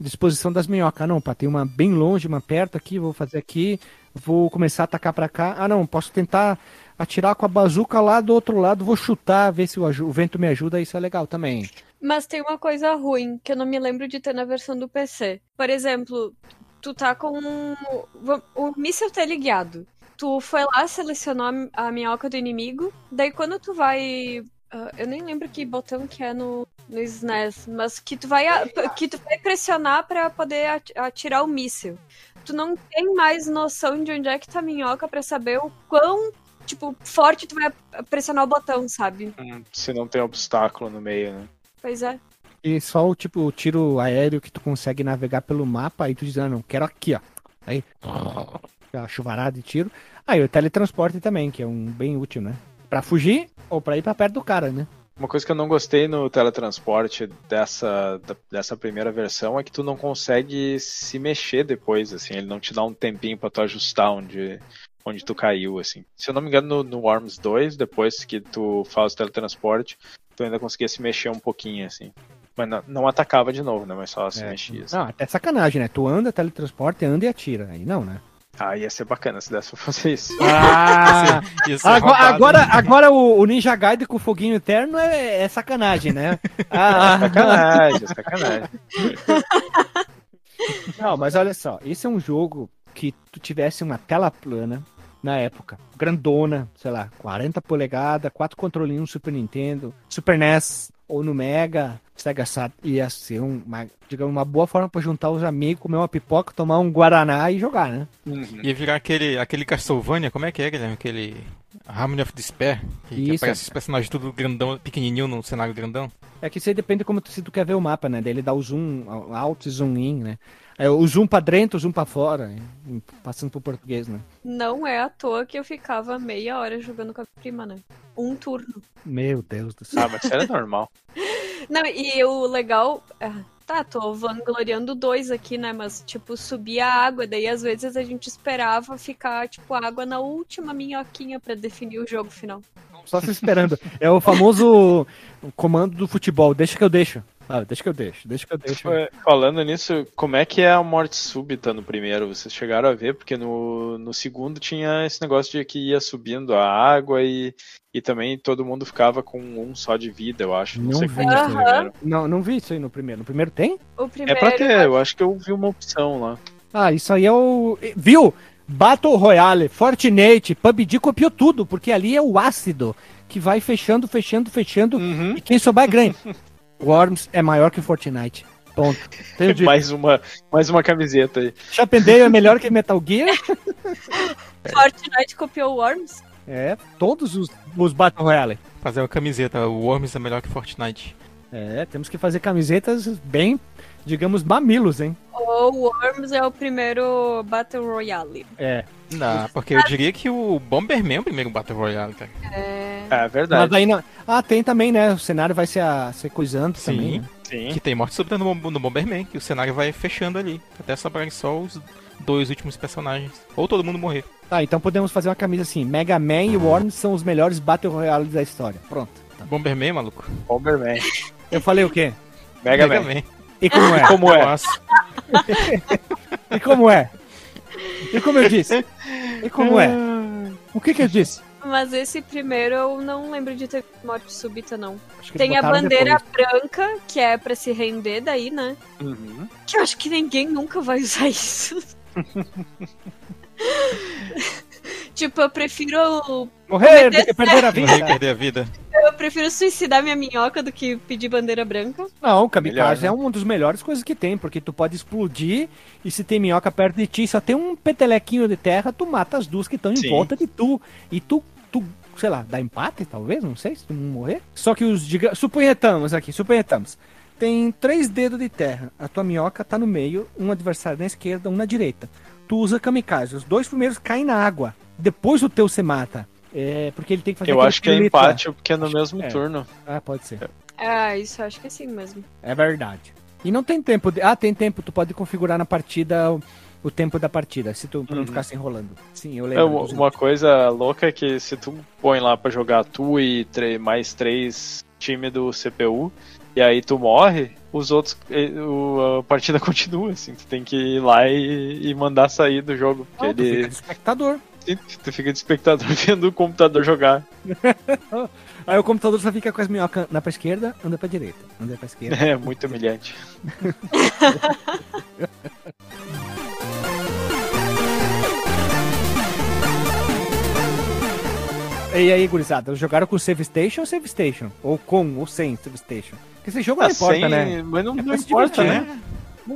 S1: disposição das minhocas. Ah, não, pá, tem uma bem longe, uma perto aqui, vou fazer aqui, vou começar a atacar pra cá. Ah, não, posso tentar atirar com a bazuca lá do outro lado, vou chutar, ver se o, o vento me ajuda, isso é legal também.
S4: Mas tem uma coisa ruim, que eu não me lembro de ter na versão do PC. Por exemplo, tu tá com o, o míssil teleguiado. Tu foi lá, selecionou a minhoca do inimigo, daí quando tu vai Ah, eu nem lembro que botão que é no, no SNES, mas que tu vai, a- que tu vai pressionar pra poder ati- atirar o míssil. Tu não tem mais noção de onde é que tá a minhoca pra saber o quão, tipo, forte tu vai pressionar o botão, sabe?
S2: Hum, Se não tem obstáculo no meio, né?
S4: Pois é.
S1: E só o tipo o tiro aéreo que tu consegue navegar pelo mapa, aí tu diz, ah, não, quero aqui, ó. Aí, <laughs> a chuvarada de tiro. Aí o teletransporte também, que é um bem útil, né? Pra fugir ou pra ir pra perto do cara, né?
S2: Uma coisa que eu não gostei no teletransporte dessa, dessa primeira versão é que tu não consegue se mexer depois, assim, ele não te dá um tempinho pra tu ajustar onde, onde tu caiu, assim. Se eu não me engano, no, no Worms 2, depois que tu faz o teletransporte, tu ainda conseguia se mexer um pouquinho, assim. Mas não, não atacava de novo, né? Mas só se
S1: É.
S2: mexia. assim.
S1: Não, até sacanagem, né? Tu anda, teletransporte, anda e atira. Aí não, né?
S2: Ah, ia ser bacana se desse pra fazer isso.
S1: Ah! <laughs>
S3: Ia ser
S1: agora, agora,
S3: né?
S1: agora o, o Ninja Gaiden com o foguinho eterno é, é sacanagem, né? <laughs> Ah,
S2: Sacanagem, sacanagem. <laughs>
S1: Não, mas olha só, esse é um jogo que tu tivesse uma tela plana na época, grandona, sei lá, 40 polegadas, quatro controlinhos Super Nintendo, Super NES ou no Mega, Sega Sat, ia ser um, uma, digamos, uma boa forma pra juntar os amigos, comer uma pipoca, tomar um guaraná e jogar, né?
S2: Uhum.
S3: Ia virar aquele, aquele Castlevania, como é que é, Guilherme? Aquele Harmony of Despair, que, que
S1: Isso.
S3: aparece os personagens tudo grandão, pequenininho no cenário grandão.
S1: É que isso aí depende como tu, se tu quer ver o mapa, né? Daí ele dá o zoom alto e zoom in, né? É, o zoom pra dentro, o zoom pra fora, passando pro português, né?
S4: Não é à toa que eu ficava meia hora jogando com a prima, né? Um turno.
S1: Meu Deus do céu.
S2: Ah, mas isso era normal. <laughs>
S4: Não, e o legal. ah, Tá, tô vangloriando dois aqui, né? Mas, tipo, subia a água, daí às vezes a gente esperava ficar, tipo, a água na última minhoquinha pra definir o jogo final.
S1: Só se esperando. É o famoso comando do futebol. Deixa que eu deixo. Ah, deixa que eu deixo. Deixa que eu deixo.
S2: É, Falando nisso, como é que é a morte súbita no primeiro? Vocês chegaram a ver? Porque no, no segundo tinha esse negócio de que ia subindo a água e, e também todo mundo ficava com um só de vida, eu acho. Não,
S1: Não
S2: sei
S1: vi.
S2: como é no primeiro.
S1: Não, não vi isso aí no primeiro. No primeiro tem?
S4: O
S2: É
S4: primeiro.
S2: pra ter, eu acho que eu vi uma opção lá.
S1: Ah, isso aí é o. Viu? Battle Royale, Fortnite, PUBG copiou tudo, porque ali é o ácido que vai fechando, fechando, fechando.
S2: Uhum.
S1: E quem souber ganha. <laughs> Worms é maior que Fortnite. Ponto. <laughs> Dito.
S2: Mais uma, mais uma camiseta aí.
S1: Chapendeio é melhor que Metal Gear? <laughs>
S4: Fortnite copiou o Worms.
S1: É, todos os, os Battle Royale.
S3: Fazer uma camiseta, o Worms é melhor que Fortnite.
S1: É, temos que fazer camisetas bem, digamos, mamilos, hein?
S4: O Worms é o primeiro Battle Royale.
S1: É.
S3: Não, porque eu diria que o Bomberman é o primeiro Battle Royale, cara.
S4: É.
S2: É
S1: Mas
S2: verdade.
S1: aí não... Ah, tem também, né? O cenário vai se, a, se coisando
S3: Sim.
S1: também. Né?
S2: Sim.
S3: Que tem morte súbita no, no Bomberman, que o cenário vai fechando ali. Até sobrarem só os dois últimos personagens. Ou todo mundo morrer.
S1: Tá, então podemos fazer uma camisa assim: Mega Man e Worms são os melhores Battle Royale da história. Pronto.
S3: Bomberman, maluco?
S2: Bomberman.
S1: Eu falei o quê?
S2: Mega, Man.
S1: E como é? <laughs>
S2: Como é? <laughs>
S1: E como é? E como eu disse? E como é? O que que eu disse?
S4: Mas esse primeiro eu não lembro de ter morte súbita, não.
S1: Acho que eles
S4: Tem a bandeira
S1: depois.
S4: branca, que é pra se render daí, né?
S2: Uhum.
S4: Que eu acho que ninguém nunca vai usar isso. <laughs> tipo, eu prefiro.
S1: Morrer do que perder a
S3: Morrer e
S1: vida.
S3: perder a vida.
S4: Eu prefiro suicidar minha minhoca do que pedir bandeira branca.
S1: Não, kamikaze
S2: Melhor, né?
S1: é uma das melhores coisas que tem, porque tu pode explodir e se tem minhoca perto de ti, só tem um petelequinho de terra, tu mata as duas que estão em volta de tu. E tu, tu, sei lá, dá empate, talvez, não sei, se tu não morrer. Só que os giga... Suponhetamos aqui, suponhetamos. Tem três dedos de terra, a tua minhoca tá no meio, um adversário na esquerda, um na direita. Tu usa kamikaze, os dois primeiros caem na água. Depois o teu se mata. É, porque ele tem que fazer
S2: Eu acho que é empate, porque é no mesmo
S1: é.
S2: turno.
S1: Ah, pode ser.
S4: Ah, isso eu acho que é sim mesmo.
S1: É verdade. E não tem tempo. De... Ah, tem tempo. Tu pode configurar na partida o, tempo da partida, se tu pra não
S2: Uhum.
S1: ficar se enrolando. Sim, eu
S2: É,
S1: lembro.
S2: uma,
S1: dos-
S2: uma coisa louca é que se tu põe lá pra jogar tu e mais três time do CPU, e aí tu morre, os outros. o- a partida <laughs> continua, assim. Tu tem que ir lá e, e mandar sair do jogo. Porque
S1: Ah, tu fica
S2: ele.
S1: de espectador.
S2: Tu fica de espectador <laughs> vendo o computador jogar. <laughs>
S1: Aí o computador só fica com as minhocas anda pra esquerda, anda pra direita. Anda pra esquerda.
S2: É muito humilhante.
S1: E aí, gurizada, jogaram com Save Station ou Save Station? Ou com ou sem Save Station? Porque esse jogo não
S2: Ah,
S1: importa,
S2: sem-
S1: né?
S2: Mas não,
S1: É
S2: não importa,
S1: divertir,
S2: né?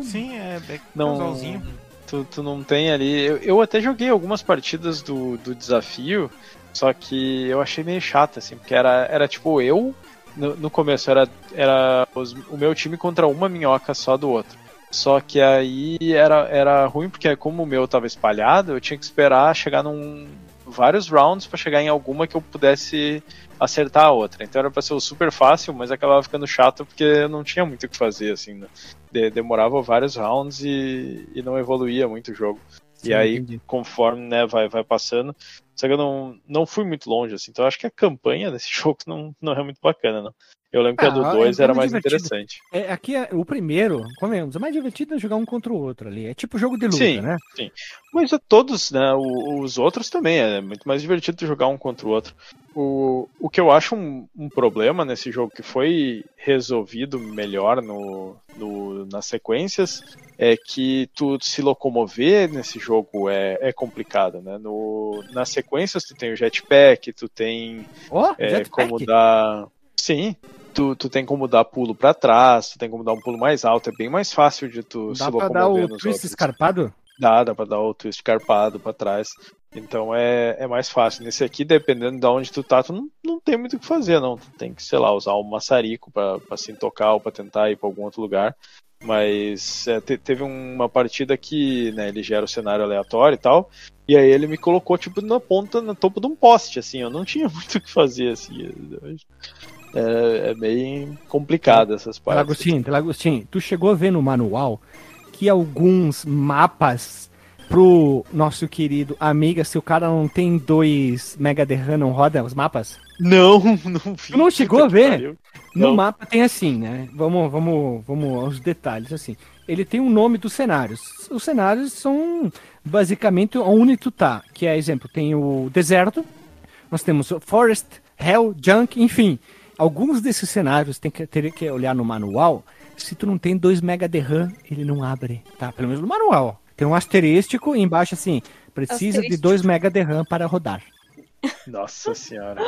S3: Sim, é, é
S2: Não-
S3: casualzinho.
S2: Tu, tu não tem ali. Eu, eu até joguei algumas partidas do, do desafio, só que eu achei meio chato, assim, porque era, era tipo eu. No, no começo era, era os- o meu time contra uma minhoca só do outro. Só que aí era, era ruim, porque como o meu tava espalhado, eu tinha que esperar chegar num. Vários rounds pra chegar em alguma que eu pudesse acertar a outra. Então era pra ser super fácil, mas acabava ficando chato porque eu não tinha muito o que fazer, assim, né? De- demorava vários rounds e, e não evoluía muito o jogo.
S1: Sim,
S2: e aí,
S1: entendi.
S2: conforme né, vai, vai passando. Só que eu não, não fui muito longe, assim. Então eu acho que a campanha desse <laughs> jogo não, não é muito bacana, não. Eu lembro que a
S1: Ah,
S2: do
S1: é
S2: 2 era
S1: muito
S2: mais
S1: divertido.
S2: interessante.
S1: É, aqui é, o primeiro, comemos, é mais divertido é jogar um contra o outro ali. É tipo jogo de luta,
S2: Sim.
S1: né?
S2: Mas a todos, né? o- os outros também. É muito mais divertido jogar um contra o outro. O, o que eu acho um, um problema nesse jogo que foi resolvido melhor no, no- nas sequências é que tu se locomover nesse jogo é, é complicado, né? No, nas sequências tu tem o jetpack, tu tem
S1: Ó,
S2: é,
S1: jetpack.
S2: como dar. Sim. Tu, tu tem como dar pulo pra trás, tu tem como dar um pulo mais alto, é bem mais fácil de tu se
S1: Dá pra
S2: locomover
S1: dar o twist
S2: outros.
S1: escarpado?
S2: Dá, dá pra dar o twist carpado pra trás. Então é, é mais fácil. Nesse aqui, dependendo de onde tu tá, tu não, não tem muito o que fazer, não. Tu tem que, sei lá, usar um maçarico pra, pra se tocar ou pra tentar ir pra algum outro lugar. Mas é, te- teve uma partida que né, ele gera o cenário aleatório e tal. E aí ele me colocou, tipo, na ponta, no topo de um poste, assim. Eu não tinha <laughs> muito o que fazer, assim. É, é bem complicado essas partes.
S1: Telagostinho, Telagostinho, tu chegou a ver no manual que alguns mapas pro nosso querido Amiga, se o cara não tem dois Mega RAM, não roda os mapas?
S2: Não, <laughs> não vi.
S1: Tu não chegou a <laughs> ver?
S2: Pariu.
S1: No
S2: Não.
S1: mapa tem assim, né? Vamos, vamos, vamos aos detalhes, assim. Ele tem um nome dos cenários. Os cenários são basicamente onde tu tá. Que é, exemplo, tem o deserto, nós temos o forest, hell, junk, enfim. Alguns desses cenários tem que ter que olhar no manual. Se tu não tem 2 mega de RAM, ele não abre, tá? Pelo menos no manual. Tem um asterístico e embaixo assim, precisa de
S4: Asterístico.
S1: 2 mega de RAM para rodar.
S2: Nossa senhora.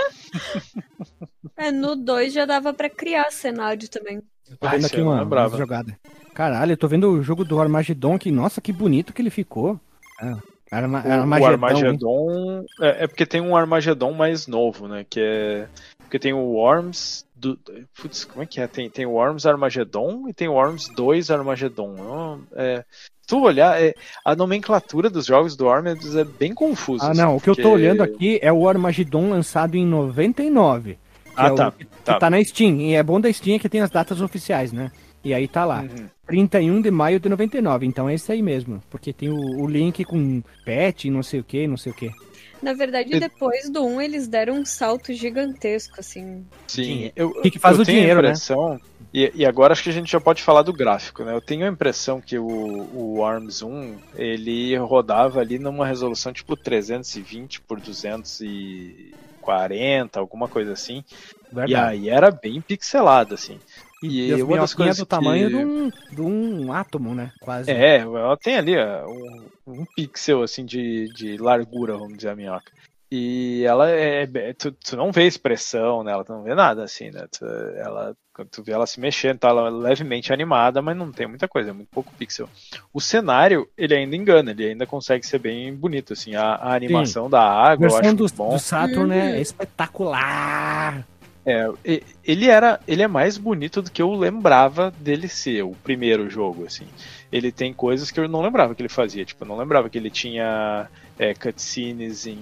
S4: É, no 2 já dava pra criar cenário também.
S1: Tô vendo
S2: esse
S1: aqui
S2: eu não
S1: uma,
S2: lembrava.
S1: uma jogada. Caralho, eu tô vendo o jogo do Armagedon aqui. Nossa, que bonito que ele ficou. Ah, Arma,
S2: O, o
S1: Armagedon. hein?
S2: Armagedon. É, é porque tem um Armagedon mais novo, né? Que é. Porque tem o Worms. Do, putz, como é que é? Tem, tem o Worms Armagedon e tem o Worms 2 Armagedon. Não, É, se tu olhar, é, a nomenclatura dos jogos do Worms é bem confusa.
S1: Ah,
S2: assim,
S1: não. O que eu tô
S2: porque-
S1: olhando aqui é o Armagedon lançado em 99. que
S2: Ah,
S1: é o
S2: tá,
S1: que
S2: tá.
S1: tá na Steam. E é bom da Steam que tem as datas oficiais, né? E aí tá lá.
S2: Uhum.
S1: 31 de maio de 99. Então é esse aí mesmo. Porque tem o, o link com pet, não sei o que, não sei o que.
S4: Na verdade,
S2: E-
S4: depois do 1, eles deram um salto gigantesco, assim.
S2: Sim, eu,
S1: que que faz
S2: eu
S1: o
S2: tenho
S1: dinheiro,
S2: a
S1: né?
S2: impressão, e, e agora acho que a gente já pode falar do gráfico, né? Eu tenho a impressão que o, o ARMS 1 ele rodava ali numa resolução tipo 320 por 240, alguma coisa assim. E
S1: Verdade.
S2: aí era bem pixelado, assim.
S1: E,
S2: E
S1: as
S2: uma das coisas
S1: do tamanho
S2: que-
S1: de, um, de um átomo, né? Quase.
S2: É, ela tem ali ó, um, um pixel assim de, de largura, vamos dizer, a minhoca. E ela é. é- Tu, tu não vê expressão nela, tu não vê nada assim, né? Tu, ela, quando tu vê ela se mexendo, tá ela é levemente animada, mas não tem muita coisa, é muito pouco pixel. O cenário, ele ainda engana, ele ainda consegue ser bem bonito, assim. A, a animação da
S1: A
S2: água, eu
S1: versão
S2: acho
S1: do,
S2: muito bom.
S1: do Saturn é
S4: Uhum.
S1: espetacular.
S2: É, ele era, ele é mais bonito do que eu lembrava dele ser, o primeiro jogo, assim. Ele tem coisas que eu não lembrava que ele fazia, tipo, eu não lembrava que ele tinha é, cutscenes em,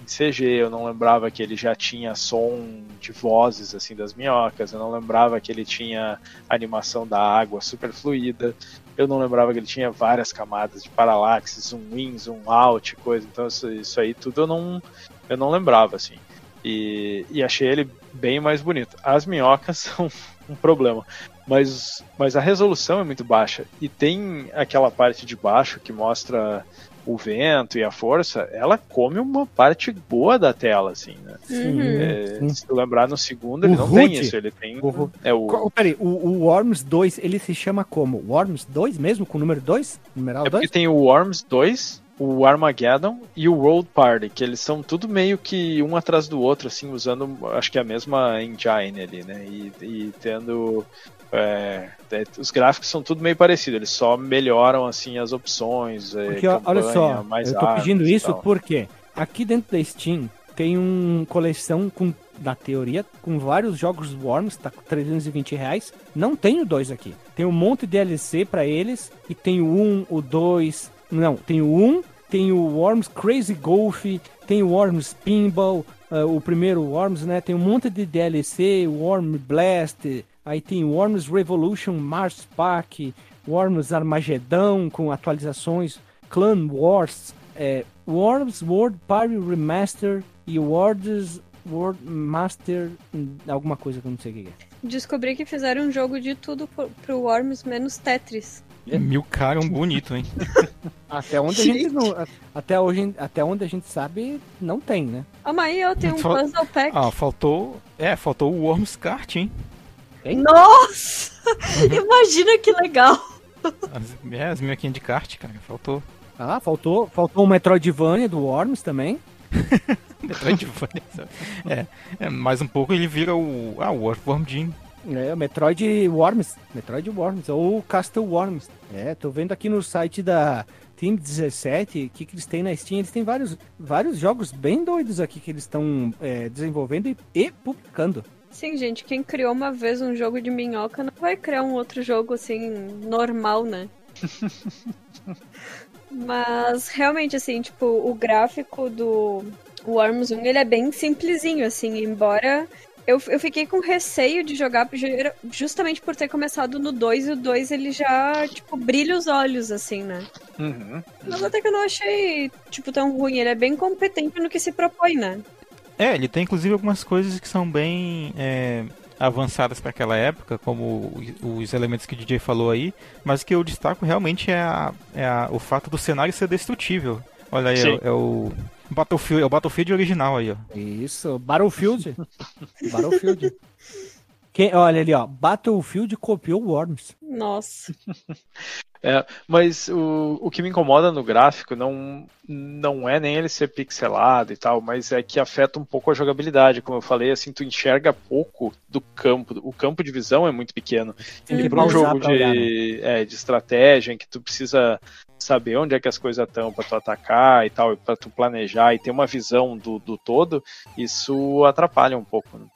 S2: em CG, eu não lembrava que ele já tinha som de vozes, assim, das minhocas, eu não lembrava que ele tinha animação da água super fluida, eu não lembrava que ele tinha várias camadas de paralaxe, zoom in, zoom out, coisa, então isso, isso aí tudo eu não, eu não lembrava, assim. E, e achei ele bem mais bonito. As minhocas <laughs> são um problema, mas, mas a resolução é muito baixa. E tem aquela parte de baixo que mostra o vento e a força, ela come uma parte boa da tela, assim, né?
S4: Uhum.
S2: É,
S1: sim.
S2: se lembrar no segundo, ele
S1: O
S2: não tem
S1: HUD,
S2: isso, ele tem.
S1: o-
S2: é o,
S1: Peraí, o, o Worms 2, ele se chama como? Worms 2 mesmo, com o número 2? Numeral
S2: é porque
S1: 2?
S2: tem o Worms 2 o Armageddon e o World Party, que eles são tudo meio que um atrás do outro, assim, usando acho que a mesma engine ali, né? E, e tendo. é, é, os gráficos são tudo meio parecido, eles só melhoram assim as opções. é,
S1: Porque, ó, olha só,
S2: campanha, mais
S1: eu tô pedindo isso porque aqui dentro da Steam tem uma coleção com, na teoria, com vários jogos Worms, tá com 320 reais. Não tem o 2 aqui. Tem um monte de DLC pra eles, e tem o 1, o 2. Não, tem o 1, tem o Worms Crazy Golf, tem o Worms Pinball, ah, o primeiro Worms, né? Tem um monte de DLC, Worm Blast, aí tem Worms Revolution Mars Pack, Worms Armagedão com atualizações, Clan Wars, é, Worms World Party Remaster e Words World Master, alguma coisa que eu não sei o que é.
S4: Descobri que fizeram um jogo de tudo pro Worms menos Tetris.
S3: Mil cara, um bonito, hein? <laughs>
S1: Até onde a gente não, até hoje, até onde a gente sabe, não tem, né?
S4: Ah, mas aí eu tenho um
S3: Fal-
S4: puzzle pack.
S3: Ah, faltou. É, faltou o Worms Kart, hein?
S4: Nossa! <laughs> Imagina que legal!
S3: As, é, as minhoquinhas de kart, cara, faltou.
S1: Ah, faltou, faltou o Metroidvania do Worms também. <laughs>
S3: Metroidvania. sabe? é, é, mais um pouco ele vira o. Ah, o Earthworm Jim.
S1: É, o Metroid Worms, Metroid Worms ou Castle Worms. É, tô vendo aqui no site da Team 17 o que, que eles têm na Steam. Eles têm vários, vários jogos bem doidos aqui que eles estão é, desenvolvendo e, e publicando.
S4: Sim, gente, quem criou uma vez um jogo de minhoca não vai criar um outro jogo assim, normal, né? <laughs> Mas realmente, assim, tipo, o gráfico do Worms 1 ele é bem simplesinho, assim, embora eu, eu fiquei com receio de jogar ju- justamente por ter começado no 2 e o 2 ele já, tipo, brilha os olhos, assim, né?
S2: Uhum.
S4: Mas até que eu não achei, tipo, tão ruim. Ele é bem competente no que se propõe, né?
S3: É, ele tem inclusive algumas coisas que são bem é, avançadas para aquela época, como os- os elementos que o DJ falou aí, mas o que eu destaco realmente é, a- é a- o fato do cenário ser destrutível. Olha aí, é, é o Battlefield, é o Battlefield original aí, ó.
S1: Isso, Battlefield. <laughs> Battlefield. Quem, olha ali, ó. Battlefield copiou Worms.
S4: Nossa.
S2: É, mas o, o que me incomoda no gráfico não, não é nem ele ser pixelado e tal, mas é que afeta um pouco a jogabilidade. Como eu falei, assim, tu enxerga pouco do campo. O campo de visão é muito pequeno.
S1: Tem
S2: E para um jogo
S1: pra olhar, né?
S2: de, é, de estratégia, em que tu precisa saber onde é que as coisas estão para tu atacar e tal, para tu planejar e ter uma visão do, do todo, isso atrapalha um pouco. Né?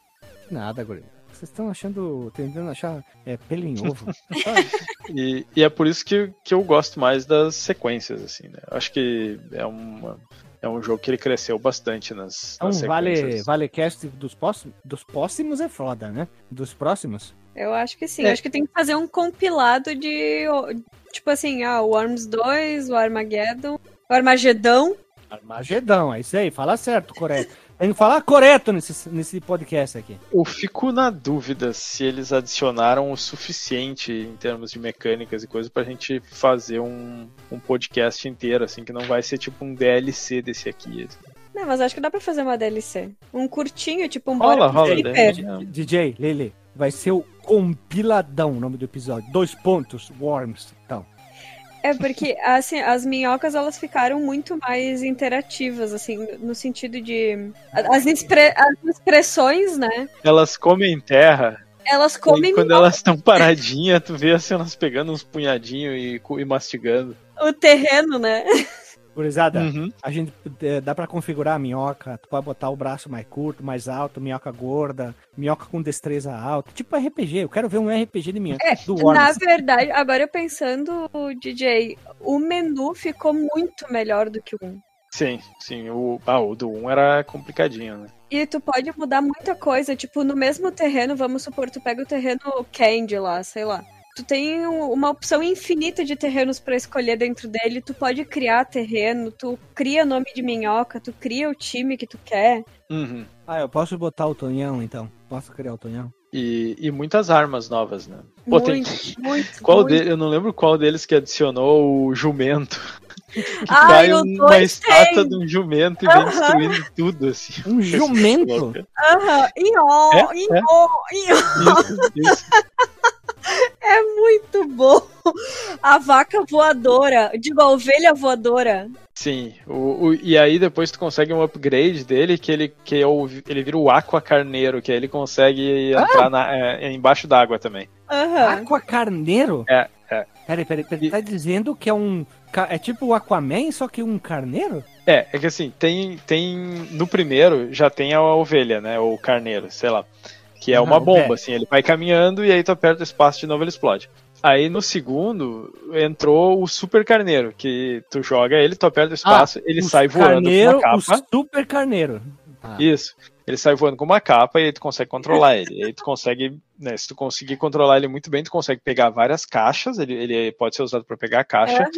S1: Nada, guri. Vocês estão achando, tentando achar é, pelo em ovo. <laughs>
S2: E, e é por isso que, que eu gosto mais das sequências, assim, né? Eu Acho que é, uma, é um jogo que ele cresceu bastante nas,
S1: Então,
S2: nas
S1: vale,
S2: sequências.
S1: vale cast dos próximos, dos próximos é foda, né? Dos próximos.
S4: Eu acho que sim.
S2: É.
S4: Acho que tem que fazer um compilado de. Tipo assim, ah, o Worms 2, o Armageddon, o Armagedão.
S1: Armagedão, é isso aí. Fala certo, correto. Tem que falar correto nesse, nesse podcast aqui.
S2: Eu fico na dúvida se eles adicionaram o suficiente em termos de mecânicas e coisas pra gente fazer um, um podcast inteiro, assim, que não vai ser tipo um DLC desse aqui. assim.
S4: Não, mas acho que dá pra fazer uma DLC. Um curtinho, tipo um
S2: Rola, rola?
S1: DJ, Lele, vai ser o compiladão o nome do episódio. Dois pontos, Worms. Então,
S4: É porque assim, as minhocas elas ficaram muito mais interativas, assim, no sentido de. As, expre- as expressões, né?
S2: Elas comem terra,
S4: Elas
S2: e
S4: comem
S2: quando elas estão paradinhas, tu vê assim, elas pegando uns punhadinhos e, e mastigando.
S4: o terreno, né?
S1: Gurizada,
S2: Uhum.
S1: a gente é, dá pra configurar a minhoca. Tu pode botar o braço mais curto, mais alto, minhoca gorda, minhoca com destreza alta. Tipo RPG, eu quero ver um RPG de minhoca.
S4: É,
S1: do
S4: Na verdade, agora eu pensando, DJ, o menu ficou muito melhor do que o 1.
S2: Sim, sim. O, ah, o do 1 era complicadinho, né?
S4: E tu pode mudar muita coisa, tipo, no mesmo terreno, vamos supor, tu pega o terreno Candy lá, sei lá. Tu tem um- uma opção infinita de terrenos pra escolher dentro dele, tu pode criar terreno, tu cria nome de minhoca, tu cria o time que tu quer.
S2: Uhum.
S1: Ah, eu posso botar o Tonhão, então? Posso criar o Tonhão?
S2: E, e muitas armas novas, né? Pô, tem-
S4: Muito. <laughs>
S2: Qual
S4: muito.
S2: dele, eu não lembro qual deles que adicionou o jumento. <laughs> Que
S4: Ai,
S2: cai
S4: o
S2: um- uma estátua
S4: tem.
S2: de um jumento e vem
S4: Aham.
S2: destruindo tudo, assim. <laughs>
S1: Um jumento?
S4: Aham, ió,
S2: É,
S4: ió, ió.
S2: Isso, isso.
S4: É muito bom. a vaca voadora, digo, a ovelha voadora.
S2: Sim, o, o- e aí depois tu consegue um upgrade dele que ele que é o, ele vira o Aqua Carneiro, que aí ele consegue entrar na- é, é embaixo d'água também.
S4: Aham.
S1: Aqua Carneiro?
S2: É, é.
S1: Peraí, peraí, peraí. Tá dizendo que é um. É tipo o Aquaman, só que um carneiro?
S2: É, é que assim, tem, tem. No primeiro já tem a ovelha, né? Ou o carneiro, sei lá. Que é uma bomba,
S1: pé.
S2: assim, ele vai caminhando e aí tu aperta o espaço de novo ele explode. Aí no segundo entrou o super carneiro, que tu joga ele, tu aperta o espaço, ele
S1: O
S2: sai voando
S1: carneiro,
S2: com uma capa.
S1: O super carneiro. Tá.
S2: Isso. Ele sai voando com uma capa e aí tu consegue controlar ele. E aí tu consegue, né, se tu conseguir controlar ele muito bem, tu consegue pegar várias caixas, ele, ele pode ser usado para pegar a caixa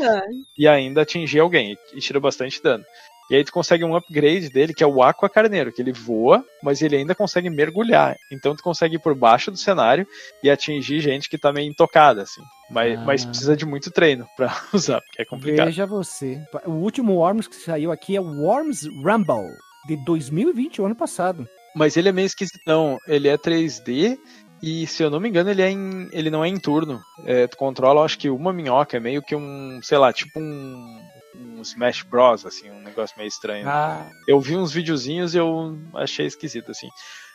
S2: e ainda atingir alguém, e tira bastante dano. E aí tu consegue um upgrade dele, que é o Aqua Carneiro, que ele voa, mas ele ainda consegue mergulhar. Então tu consegue ir por baixo do cenário e atingir gente que tá meio intocada, assim. Mas,
S1: Ah.
S2: mas precisa de muito treino pra <laughs> usar, porque é complicado.
S1: Veja você. O último Worms que saiu aqui é o Worms Rumble, de 2020, o ano passado.
S2: Mas ele é meio esquisitão. Ele é 3D e, se eu não me engano, ele, é em, ele não é em turno. É, tu controla, acho que uma minhoca. É meio que um, sei lá, tipo um Smash Bros, assim, um negócio meio estranho.
S1: Ah,
S2: Eu vi uns videozinhos e eu achei esquisito, assim.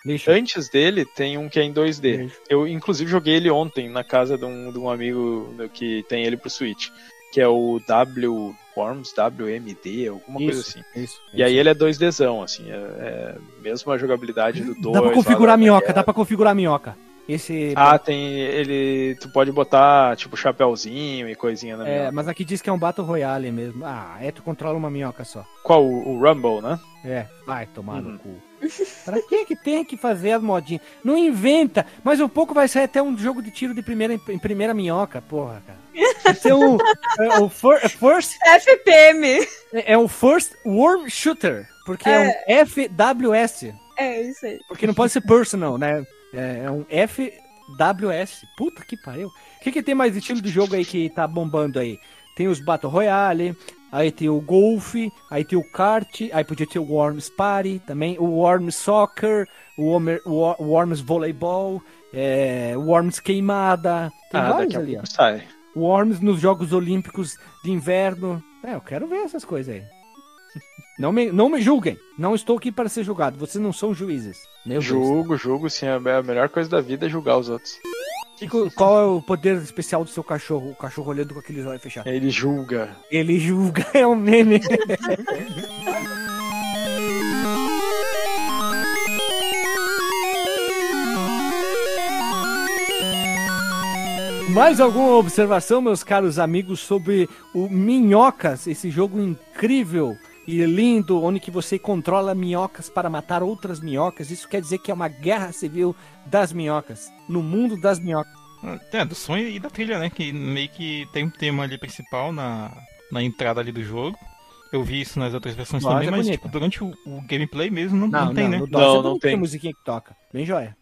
S1: lixo.
S2: Antes dele, tem um que é em 2D.
S1: Lixo.
S2: Eu, inclusive, joguei ele ontem na casa de um, de um amigo que tem ele pro Switch. Que é o W... Worms WMD, alguma coisa
S1: Isso,
S2: assim.
S1: isso.
S2: E aí ele é 2Dzão, assim, é, é mesmo a jogabilidade do 2.
S1: Dá pra configurar a minhoca, dá pra configurar a minhoca. Esse.
S2: Ah, tem ele. Tu pode botar, tipo, chapéuzinho e coisinha na
S1: é,
S2: minhoca.
S1: mas aqui diz que é um Battle Royale mesmo. Ah, é, tu controla uma minhoca só.
S2: Qual? O, o Rumble, né?
S1: É, vai tomar
S2: Uhum.
S1: no cu. Pra que que tem que fazer as modinhas? Não inventa! Mas um pouco vai sair até um jogo de tiro de primeira em primeira minhoca, porra, cara. Vai ser um, é, o fir- First
S4: FPM.
S1: É o First Worm Shooter, porque é, um FWS.
S4: É isso aí.
S1: Porque não pode ser personal, né? É, é um FWS. Puta que pariu. O que, que tem mais estilo de jogo aí que tá bombando aí? Tem os Battle Royale, aí tem o Golf, aí tem o Kart, aí podia ter o Worms Party também, o Worms Soccer, o Worm- o Wor- Worms Voleibol, é, o Worms Queimada. Tem
S2: ah,
S1: vários ali, ó.
S2: sai.
S1: Worms nos Jogos Olímpicos de Inverno. É, eu quero ver essas coisas aí. Não me, não me julguem. Não estou aqui para ser julgado. Vocês não são juízes. Meu Deus.
S2: Julgo, julgo, sim. A a melhor coisa da vida é julgar os outros.
S1: Chico, qual é o poder especial do seu cachorro? O cachorro olhando com aqueles olhos fechados.
S2: Ele julga.
S1: Ele julga, <laughs> é um meme. Mais alguma observação, meus caros amigos, sobre o Minhocas, esse jogo incrível e lindo, onde que você controla minhocas para matar outras minhocas? Isso quer dizer que é uma guerra civil das minhocas, no mundo das minhocas.
S3: É, do som e da trilha, né? Que meio que tem um tema ali principal na, na entrada ali do jogo. Eu vi isso nas outras versões
S1: Voz
S3: também,
S1: é
S3: mas tipo, durante o, o gameplay mesmo não, não tem, né?
S1: no
S2: Não,
S1: você
S2: não tem.
S1: musiquinha que toca. Bem joia.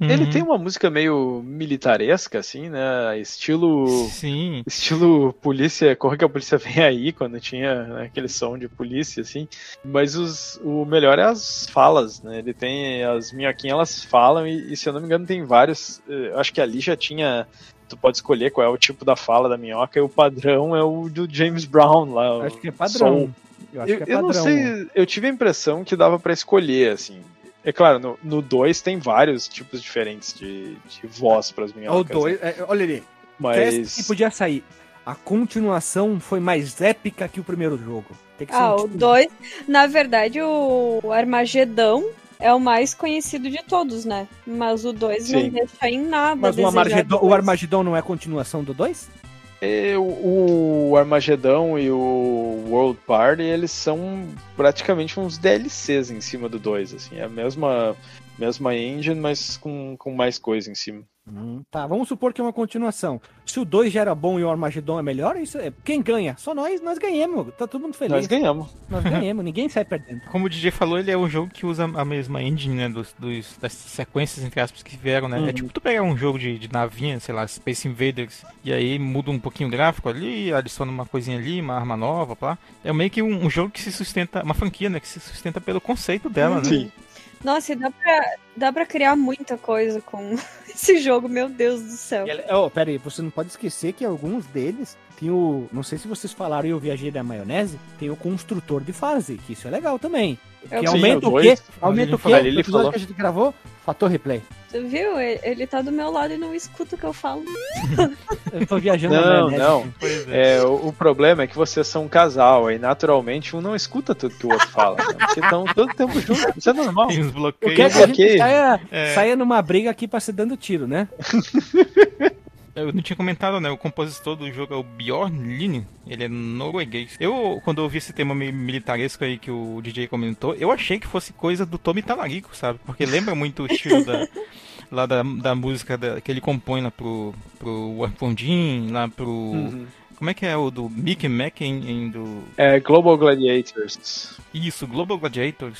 S2: Ele
S3: Uhum.
S2: tem uma música meio militaresca, assim, né? Estilo.
S3: Sim.
S2: Estilo polícia, corre que a polícia <laughs> vem aí, quando tinha né, aquele som de polícia, assim. Mas os, o melhor é as falas, né? Ele tem. As minhoquinhas, elas falam, e, e se eu não me engano, tem vários. eh, Eu acho que ali já tinha. Tu pode escolher qual é o tipo da fala da minhoca, e o padrão é o do James Brown lá.
S1: Acho que é padrão.
S2: som.
S1: Eu acho
S2: Eu,
S1: que é
S2: eu
S1: padrão.
S2: não sei, eu tive a impressão que dava pra escolher, assim. É claro, no 2 tem vários tipos diferentes de, de voz pras
S1: Ó, O
S2: minhocas.
S1: dois,
S2: né?
S1: é, olha ali. Que
S2: Mas.
S1: podia sair. A continuação foi mais épica que o primeiro jogo. Tem que ser
S4: Ah,
S1: um
S4: o
S1: tipo-
S4: 2. Na verdade, o Armagedão é o mais conhecido de todos, né? Mas o 2 não deixa em nada.
S1: Mas o Armagedon, o. Armagedon não é a continuação do 2?
S2: O, o Armagedão e o World Party, eles são praticamente uns DLCs em cima do 2, assim. É a mesma, mesma engine, mas com, com mais coisa em cima.
S1: Hum, tá, vamos supor que é uma continuação. Se o 2 já era bom e o Armagedon é melhor, isso é... quem ganha? Só nós, nós ganhamos. Tá todo mundo feliz.
S2: Nós ganhamos.
S1: Nós ganhamos, ninguém sai perdendo.
S3: Como o DJ falou, ele é um jogo que usa a mesma engine, né? Dos, dos- das sequências, entre aspas, que vieram, né?
S1: Uhum.
S3: É tipo tu pegar um jogo de, de navinha, sei lá, Space Invaders, e aí muda um pouquinho o gráfico ali, adiciona uma coisinha ali, uma arma nova, pá. É meio que um, um jogo que se sustenta, uma franquia, né? Que se sustenta pelo conceito dela, né?
S2: Sim.
S4: Nossa, e dá pra, dá pra criar muita coisa com <laughs> esse jogo, meu Deus do céu.
S1: E Oh, pera aí, você não pode esquecer que alguns deles tem o. Não sei se vocês falaram e eu viajei da maionese, tem o construtor de fase, que isso é legal também.
S4: Eu-
S1: Que
S2: Sim,
S1: aumenta
S2: o
S1: o quê? Aumenta o quê?
S2: Lili
S1: No episódio
S2: falou.
S1: que a gente gravou? Fator replay.
S4: Você viu? Ele, tá do meu lado e não escuta o que eu falo. <laughs>
S1: Eu tô viajando na
S2: Não, não.
S3: É.
S2: É, o, o problema é que vocês são um casal, aí naturalmente um não escuta tudo que o outro fala. né? Porque estão todo tempo juntos. Isso é normal.
S3: Tem uns
S1: Eu
S3: bloqueios.
S1: quero que a gente saia,
S3: É.
S1: saia numa briga aqui pra se dando tiro, né? <laughs>
S3: Eu não tinha comentado, né? O compositor do jogo é o Bjorn Line. Ele é norueguês. Eu, quando eu ouvi esse tema meio militaresco aí que o DJ comentou, eu achei que fosse coisa do Tommy Talarico, sabe? Porque lembra muito o estilo da, <laughs> lá da, da música da- que ele compõe lá pro, pro Warpondin, lá pro...
S2: Uhum.
S3: Como é que é o do Mickey Mack em, em do...
S2: É Global Gladiators.
S3: Isso, Global Gladiators.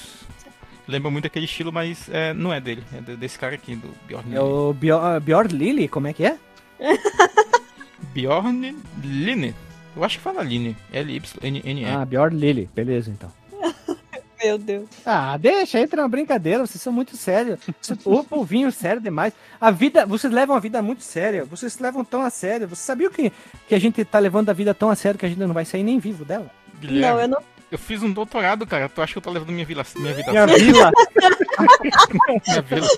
S3: Lembra muito aquele estilo, mas é, não é dele. É de- desse cara aqui, do Bjorn
S1: É
S3: Line.
S1: o Bjor- Bjorn Lily, como é que é? <laughs>
S3: Bjorn Line. Eu acho que fala Line. L-Y-N-N-E.
S1: Ah, Bjorn Lily. Beleza, então. <laughs>
S4: Meu Deus.
S1: Ah, deixa, entra na brincadeira, vocês são muito sérios. O povinho sério demais. A vida, vocês levam a vida muito séria, vocês se levam tão a sério. Você sabia que, que a gente tá levando a vida tão a sério que a gente não vai sair nem vivo dela?
S3: Guilherme,
S4: Não, eu não.
S3: Eu fiz um doutorado, cara. Tu acha que eu tô levando minha, vila, minha vida
S1: Minha
S3: a sério?
S1: vila, <laughs>
S3: Minha vila.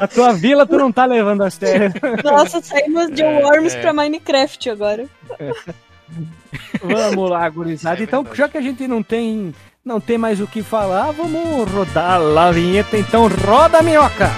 S1: a tua vila tu não tá levando a sério.
S4: Nossa, saímos de
S3: É,
S4: Worms
S3: é.
S4: pra Minecraft agora.
S1: Vamos lá, gurizada.
S3: É
S1: então,
S3: verdade.
S1: já que a gente não tem, não tem mais o que falar, vamos rodar lá a vinheta. Então, roda a minhoca!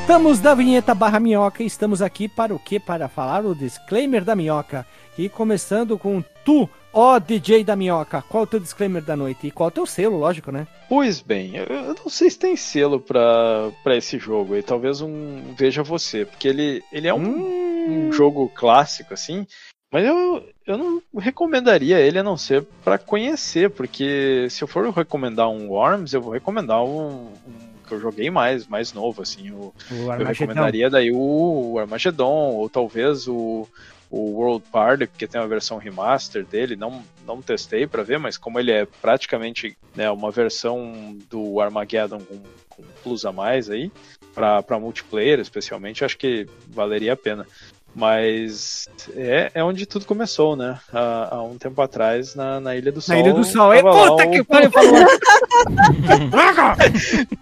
S1: Voltamos da vinheta barra minhoca e estamos aqui para o quê? Para falar o disclaimer da minhoca. E começando com tu, ó DJ da minhoca. Qual o teu disclaimer da noite? E qual o teu selo, lógico, né?
S2: Pois bem, eu, não sei se tem selo pra, pra esse jogo aí. Talvez um Veja Você, porque ele, ele é um, um jogo clássico, assim. Mas eu, eu não recomendaria ele a não ser pra conhecer, porque se eu for recomendar um Worms, eu vou recomendar um, um que eu joguei mais, mais novo, assim. O,
S1: O
S2: eu recomendaria daí o, o Armageddon, ou talvez o, o World Party, porque tem uma versão remaster dele, não, não testei pra ver, mas como ele é praticamente né, uma versão do Armageddon com, com plus a mais aí, pra multiplayer especialmente, acho que valeria a pena. Mas é, é onde tudo começou, né? Há, há um tempo atrás, na, na Ilha do Sol.
S1: Na Ilha do Sol. É puta
S2: o-
S1: que pariu, falou. <laughs>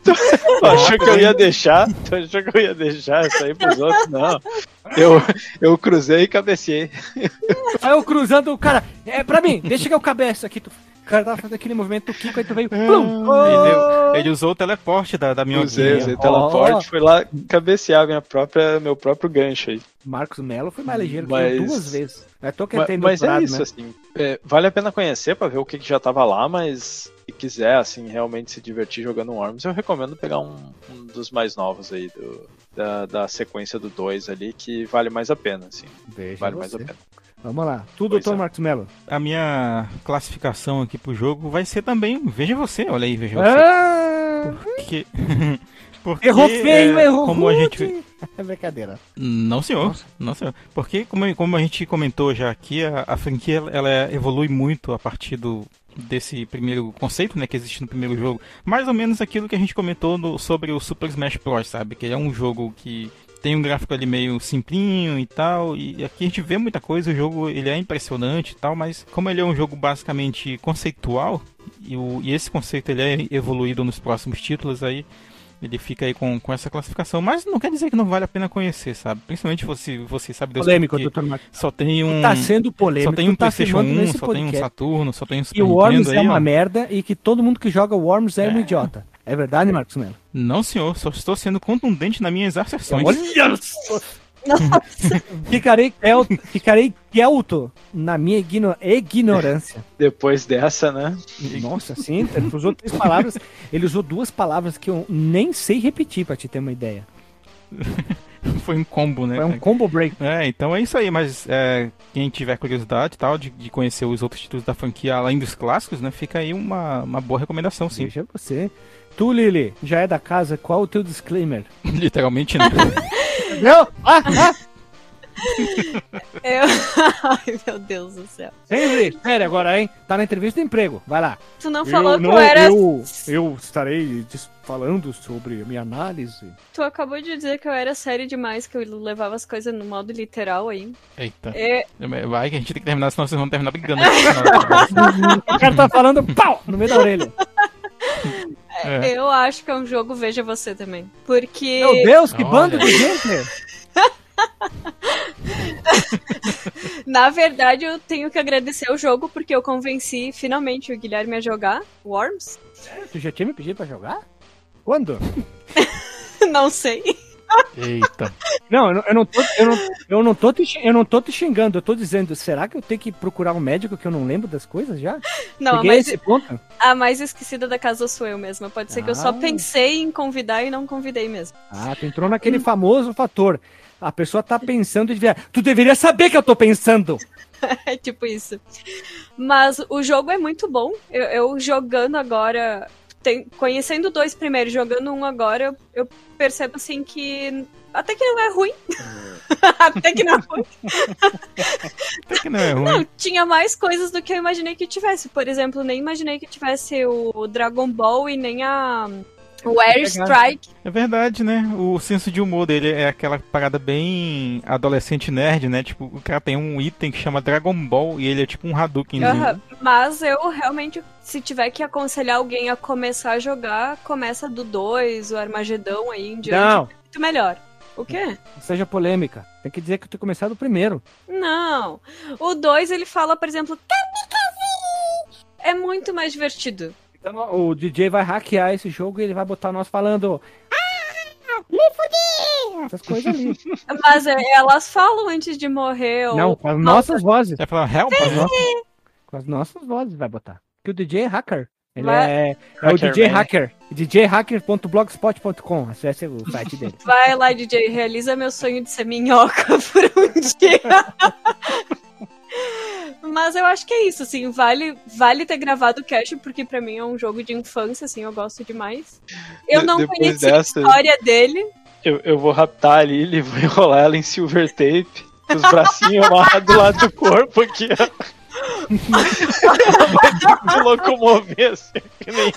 S2: Tu achou que eu ia deixar? Tu achou que eu ia deixar isso aí pros outros? Não. Eu, eu cruzei e cabeceei.
S1: Aí eu cruzando o cara. É pra mim, deixa que eu cabeço aqui. Tu... O cara tava fazendo aquele movimento do Kiko, aí tu veio. plum.
S3: Ele, deu- ele usou o teleporte da, da minha
S2: Usei, usei
S1: Ó.
S2: teleporte, fui lá cabecear minha própria, meu próprio gancho aí.
S1: Marcos Melo foi mais ligeiro que
S2: Mas-
S1: eu duas vezes. É tô que
S2: Mas, mas é isso,
S1: né?
S2: assim. é, vale a pena conhecer pra ver o que, que já tava lá, mas se quiser, assim, realmente se divertir jogando Worms, eu recomendo pegar um, um dos mais novos aí, do- da, da sequência do 2 ali, que vale mais a pena, assim.
S1: Veja
S2: Vale mais a
S1: você.
S2: pena.
S1: Vamos lá. Tu,
S2: Pois
S1: doutor
S2: é.
S1: Marcos Melo.
S3: A minha classificação aqui pro jogo vai ser também. Veja você, olha aí, veja você.
S1: Ah,
S3: Porque. <laughs> porque
S1: errou feio,
S3: é,
S1: errou
S3: como a gente
S1: É brincadeira.
S3: Não, senhor. Não, senhor. Porque, como, como a gente comentou já aqui, a, a franquia ela evolui muito a partir do, desse primeiro conceito né, que existe no primeiro jogo. Mais ou menos aquilo que a gente comentou no- sobre o Super Smash Bros., sabe? Que é um jogo que tem um gráfico ali meio simplinho e tal. E aqui a gente vê muita coisa, o jogo ele é impressionante e tal, mas como ele é um jogo basicamente conceitual, e, o, e esse conceito ele é evoluído nos próximos títulos aí. Ele fica aí com, com essa classificação, mas não quer dizer que não vale a pena conhecer, sabe? Principalmente você, você sabe Deus
S1: Polêmico,
S3: só tem um
S1: Tá sendo polêmico.
S3: só tem um
S1: tá
S3: PlayStation
S1: afirmando
S3: 1,
S1: nesse
S3: só tem um
S1: podcast.
S3: Saturno, só tem um Super
S1: E o Worms é
S3: aí,
S1: uma
S3: ó.
S1: merda e que todo mundo que joga Worms é, um
S3: É.
S1: idiota. É verdade, Marcos Melo?
S3: Não, senhor, só estou sendo contundente nas minhas asserções.
S1: Olha só! <laughs> Ficarei, quel... Ficarei quelto na minha igno- ignorância. <laughs>
S2: Depois dessa, né?
S1: Nossa, sim, ele usou três palavras. Ele usou duas palavras que eu nem sei repetir pra te ter uma ideia. <laughs>
S3: Foi um combo, né?
S1: Foi um combo break.
S3: É, então é isso aí, mas é, quem tiver curiosidade e tal de, de conhecer os outros títulos da franquia além dos clássicos, né? Fica aí uma, uma boa recomendação, sim.
S1: Veja você. Tu, Lili, já é da casa, qual o teu disclaimer? <laughs>
S3: Literalmente não.
S1: Não! Ah, ah! <laughs>
S4: Eu... <laughs> Ai, meu Deus do céu.
S1: Henry, sério agora, hein? Tá na entrevista de emprego, vai lá.
S4: Tu não falou que eu era.
S1: eu, eu estarei falando sobre a minha análise.
S4: Tu acabou de dizer que eu era séria demais, que eu levava as coisas no modo literal aí.
S3: Eita.
S4: É,
S3: Vai que a gente tem que terminar, senão vocês vão terminar brigando.
S1: O cara tá falando pau no meio da orelha.
S3: É.
S4: eu acho que é um jogo Veja Você também. Porque.
S1: Meu Deus, que
S3: Olha.
S1: bando de gente! <laughs>
S4: Na verdade, eu tenho que agradecer o jogo porque eu convenci finalmente o Guilherme a jogar Worms.
S1: Tu já tinha me pedido pra jogar? Quando? <laughs>
S4: Não sei.
S3: Eita.
S1: Não, eu não, tô, eu não, eu não tô te, eu não tô te xingando, eu tô dizendo, será que eu tenho que procurar um médico que eu não lembro das coisas já?
S4: Não,
S1: Cheguei a
S4: mas
S1: esse ponto?
S4: a mais esquecida da casa sou eu mesma. Pode ser que eu só
S1: Ah.
S4: pensei em convidar e não convidei mesmo.
S1: Ah, tu entrou naquele famoso fator. A pessoa tá pensando de virar. Tu deveria saber que eu tô pensando. <laughs>
S4: É tipo isso. Mas o jogo é muito bom. Eu, eu jogando agora, tem- conhecendo dois primeiro, jogando um agora, eu, eu percebo assim que até que não é ruim. <laughs> até que não é ruim.
S3: Até que não é ruim.
S4: Não, tinha mais coisas do que eu imaginei que tivesse. Por exemplo, nem imaginei que tivesse o Dragon Ball e nem a o Airstrike.
S3: É verdade, né? O senso de humor dele é aquela parada bem adolescente nerd, né? Tipo, o cara tem um item que chama Dragon Ball e ele é tipo um Hadouken.
S4: Aham, Mas eu realmente, se tiver que aconselhar alguém a começar a jogar, começa do 2, o Armagedão aí em diante.
S1: Não,
S4: Muito melhor. O quê?
S1: não seja polêmica. Tem que dizer que eu tenho começado primeiro.
S4: Não. O 2 ele fala, por exemplo, é muito mais divertido.
S1: Então o DJ vai hackear esse jogo e ele vai botar nós falando. Ah, me fudi! Essas coisas ali. <laughs>
S4: Mas é, elas falam antes de morrer.
S1: Não,
S4: ou...
S1: com as nossas vozes.
S3: Você vai falar, help?
S1: Com as nossas, com as nossas vozes vai botar. Que o DJ é hacker. Ele
S4: Vai-
S1: é, é o DJ
S2: Man.
S1: Hacker. djhacker.blogspot.com. Acesse o site dele. <laughs>
S4: Vai lá, DJ, realiza meu sonho de ser minhoca <laughs> por um dia. Mas eu acho que é isso, assim, vale, vale ter gravado o cast, porque pra mim é um jogo de infância, assim, eu gosto demais. Eu não
S2: depois
S4: conheci
S2: dessa-
S4: a história dele.
S2: Eu, eu vou raptar a Lily, vou enrolar ela em silver tape, com os bracinhos amarrados do lado do corpo aqui, ó. <laughs> Se locomover assim, que nem.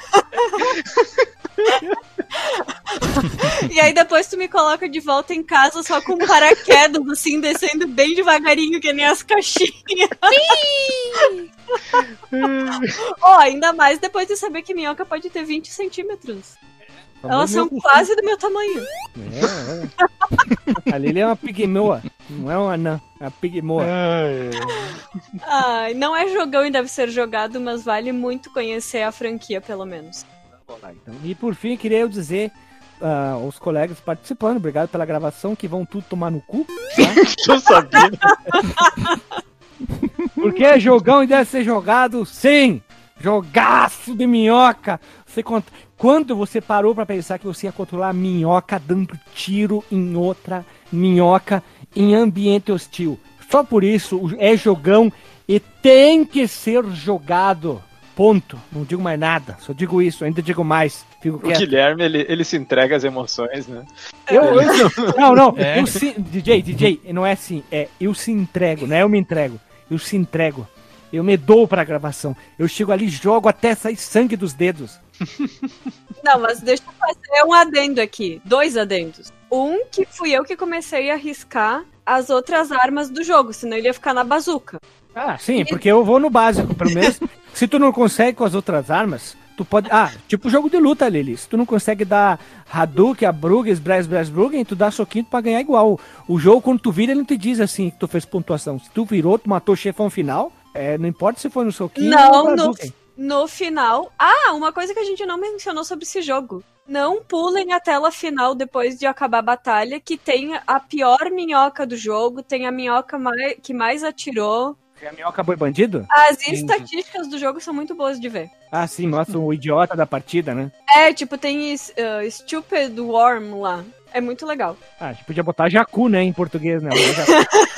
S4: E aí depois tu me coloca de volta em casa só com paraquedas, assim, descendo bem devagarinho, que nem as caixinhas. Ó, ainda mais depois de saber que minhoca pode ter 20 centímetros. Elas são quase do meu tamanho.
S1: É, é. A Lili é uma pigmoa. Não é uma anã. É uma pigmoa.
S4: Ai, não é jogão e deve ser jogado, mas vale muito conhecer a franquia, pelo menos.
S1: Então, E por fim, queria eu dizer ah, aos colegas participando, obrigado pela gravação, que vão tudo tomar no cu. <laughs>
S2: Eu sabia.
S1: Porque é jogão e deve ser jogado sim! Jogaço de minhoca! Você cont... Quando você parou pra pensar que você ia controlar a minhoca dando tiro em outra minhoca em ambiente hostil? Só por isso é jogão e tem que ser jogado. Ponto. Não digo mais nada. Só digo isso. Ainda digo mais. Fico
S2: O
S1: quieto.
S2: Guilherme, ele, ele se entrega às emoções, né?
S1: Eu, eu- <laughs> não, não.
S3: É.
S1: Eu se, DJ, DJ, não é assim. É eu se entrego, não é eu me entrego. Eu se entrego. Eu me dou pra gravação. Eu chego ali, jogo até sair sangue dos dedos.
S4: Não, mas deixa eu fazer um adendo aqui. Dois adendos. Um que fui eu que comecei a arriscar as outras armas do jogo, senão ele ia ficar na bazuca.
S1: Ah, sim, porque eu vou no básico, pelo menos. <laughs> se tu não consegue com as outras armas, tu pode. Ah, tipo jogo de luta, Lili. Se tu não consegue dar Hadouken, Abrugas, Bras Bras Brugen, tu dá soquinho pra ganhar igual. O jogo, quando tu vira, ele não te diz assim que tu fez pontuação. Se tu virou, tu matou o chefão final, é, não importa se foi no soquinho
S4: Não,
S1: ou no Hadouken.
S4: No final. Ah, uma coisa que a gente não mencionou sobre esse jogo. Não pulem a tela final depois de acabar a batalha, que tem a pior minhoca do jogo, tem a minhoca mai- que mais atirou.
S1: A minhoca boi bandido?
S4: As
S1: Entendi.
S4: estatísticas do jogo são muito boas de ver.
S1: Ah, sim, mostra o idiota da partida, né?
S4: É, tipo, tem uh, Stupid Worm lá. É muito legal.
S1: Ah, a gente podia botar Jacu, né, em português, né? <laughs>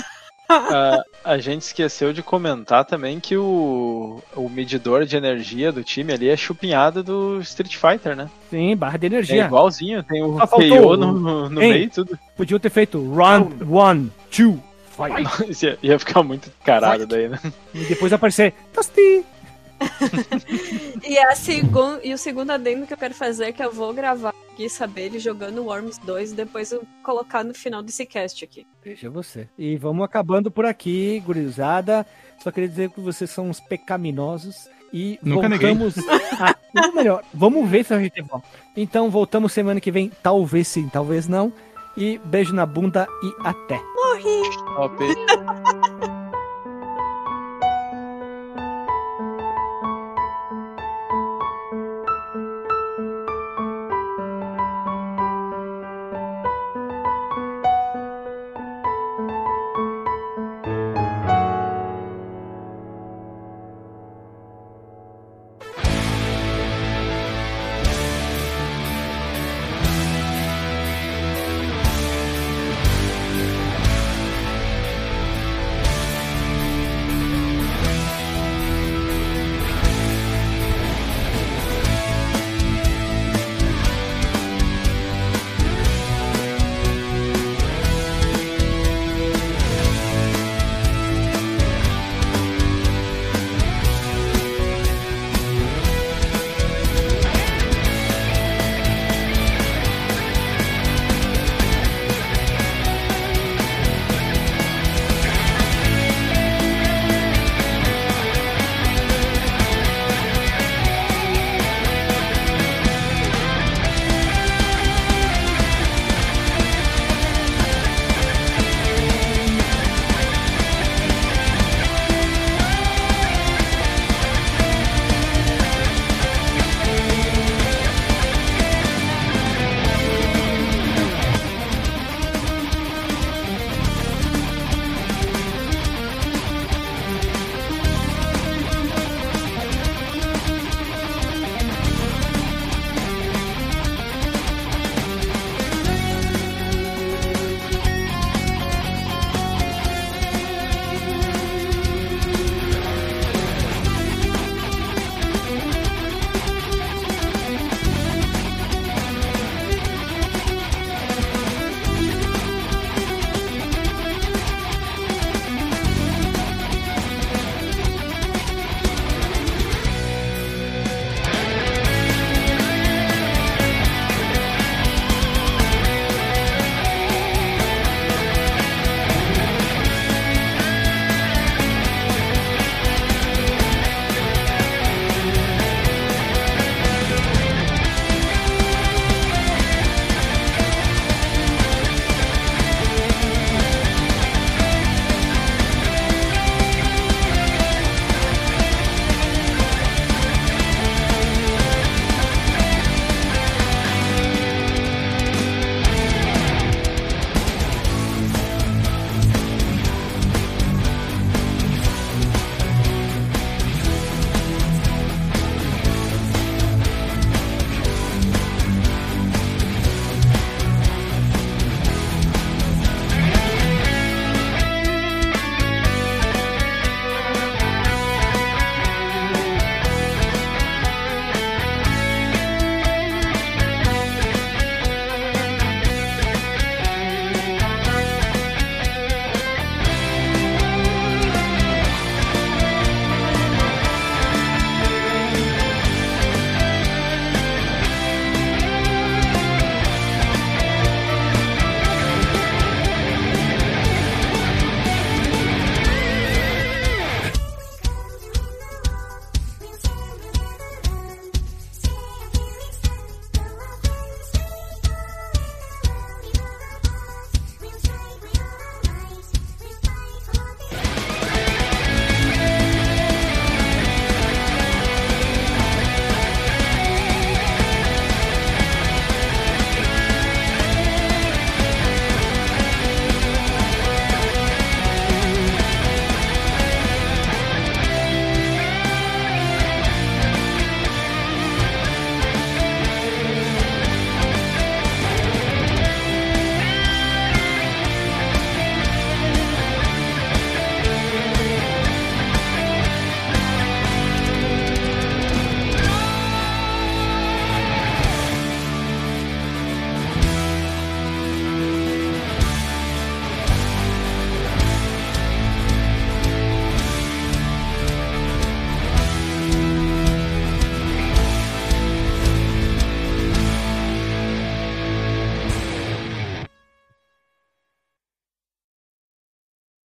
S1: Jacu.
S2: Ah, a gente esqueceu de comentar também que o, o medidor de energia do time ali é chupinhado do Street Fighter, né?
S1: Sim, barra de
S2: É
S1: energia.
S2: igualzinho, tem o
S1: Só faltou
S2: KO
S1: o-
S2: no, no
S1: Hein?
S2: meio e tudo.
S1: Podiam ter feito round one, two, fight.
S2: Ia, ia ficar muito carado daí, né?
S1: E depois aparecer Tosti. <laughs>
S4: E, a segun... e o segundo adendo que eu quero fazer é que eu vou gravar aqui, saber ele jogando Worms 2 e depois eu colocar no final desse cast aqui.
S1: Veja você. E vamos acabando por aqui, gurizada. Só queria dizer que vocês são uns pecaminosos. E
S3: Nunca
S1: voltamos. A... <laughs> Ou melhor, vamos ver se a gente volta. Então voltamos semana que vem. Talvez sim, talvez não. E beijo na bunda e até.
S2: Top. <laughs>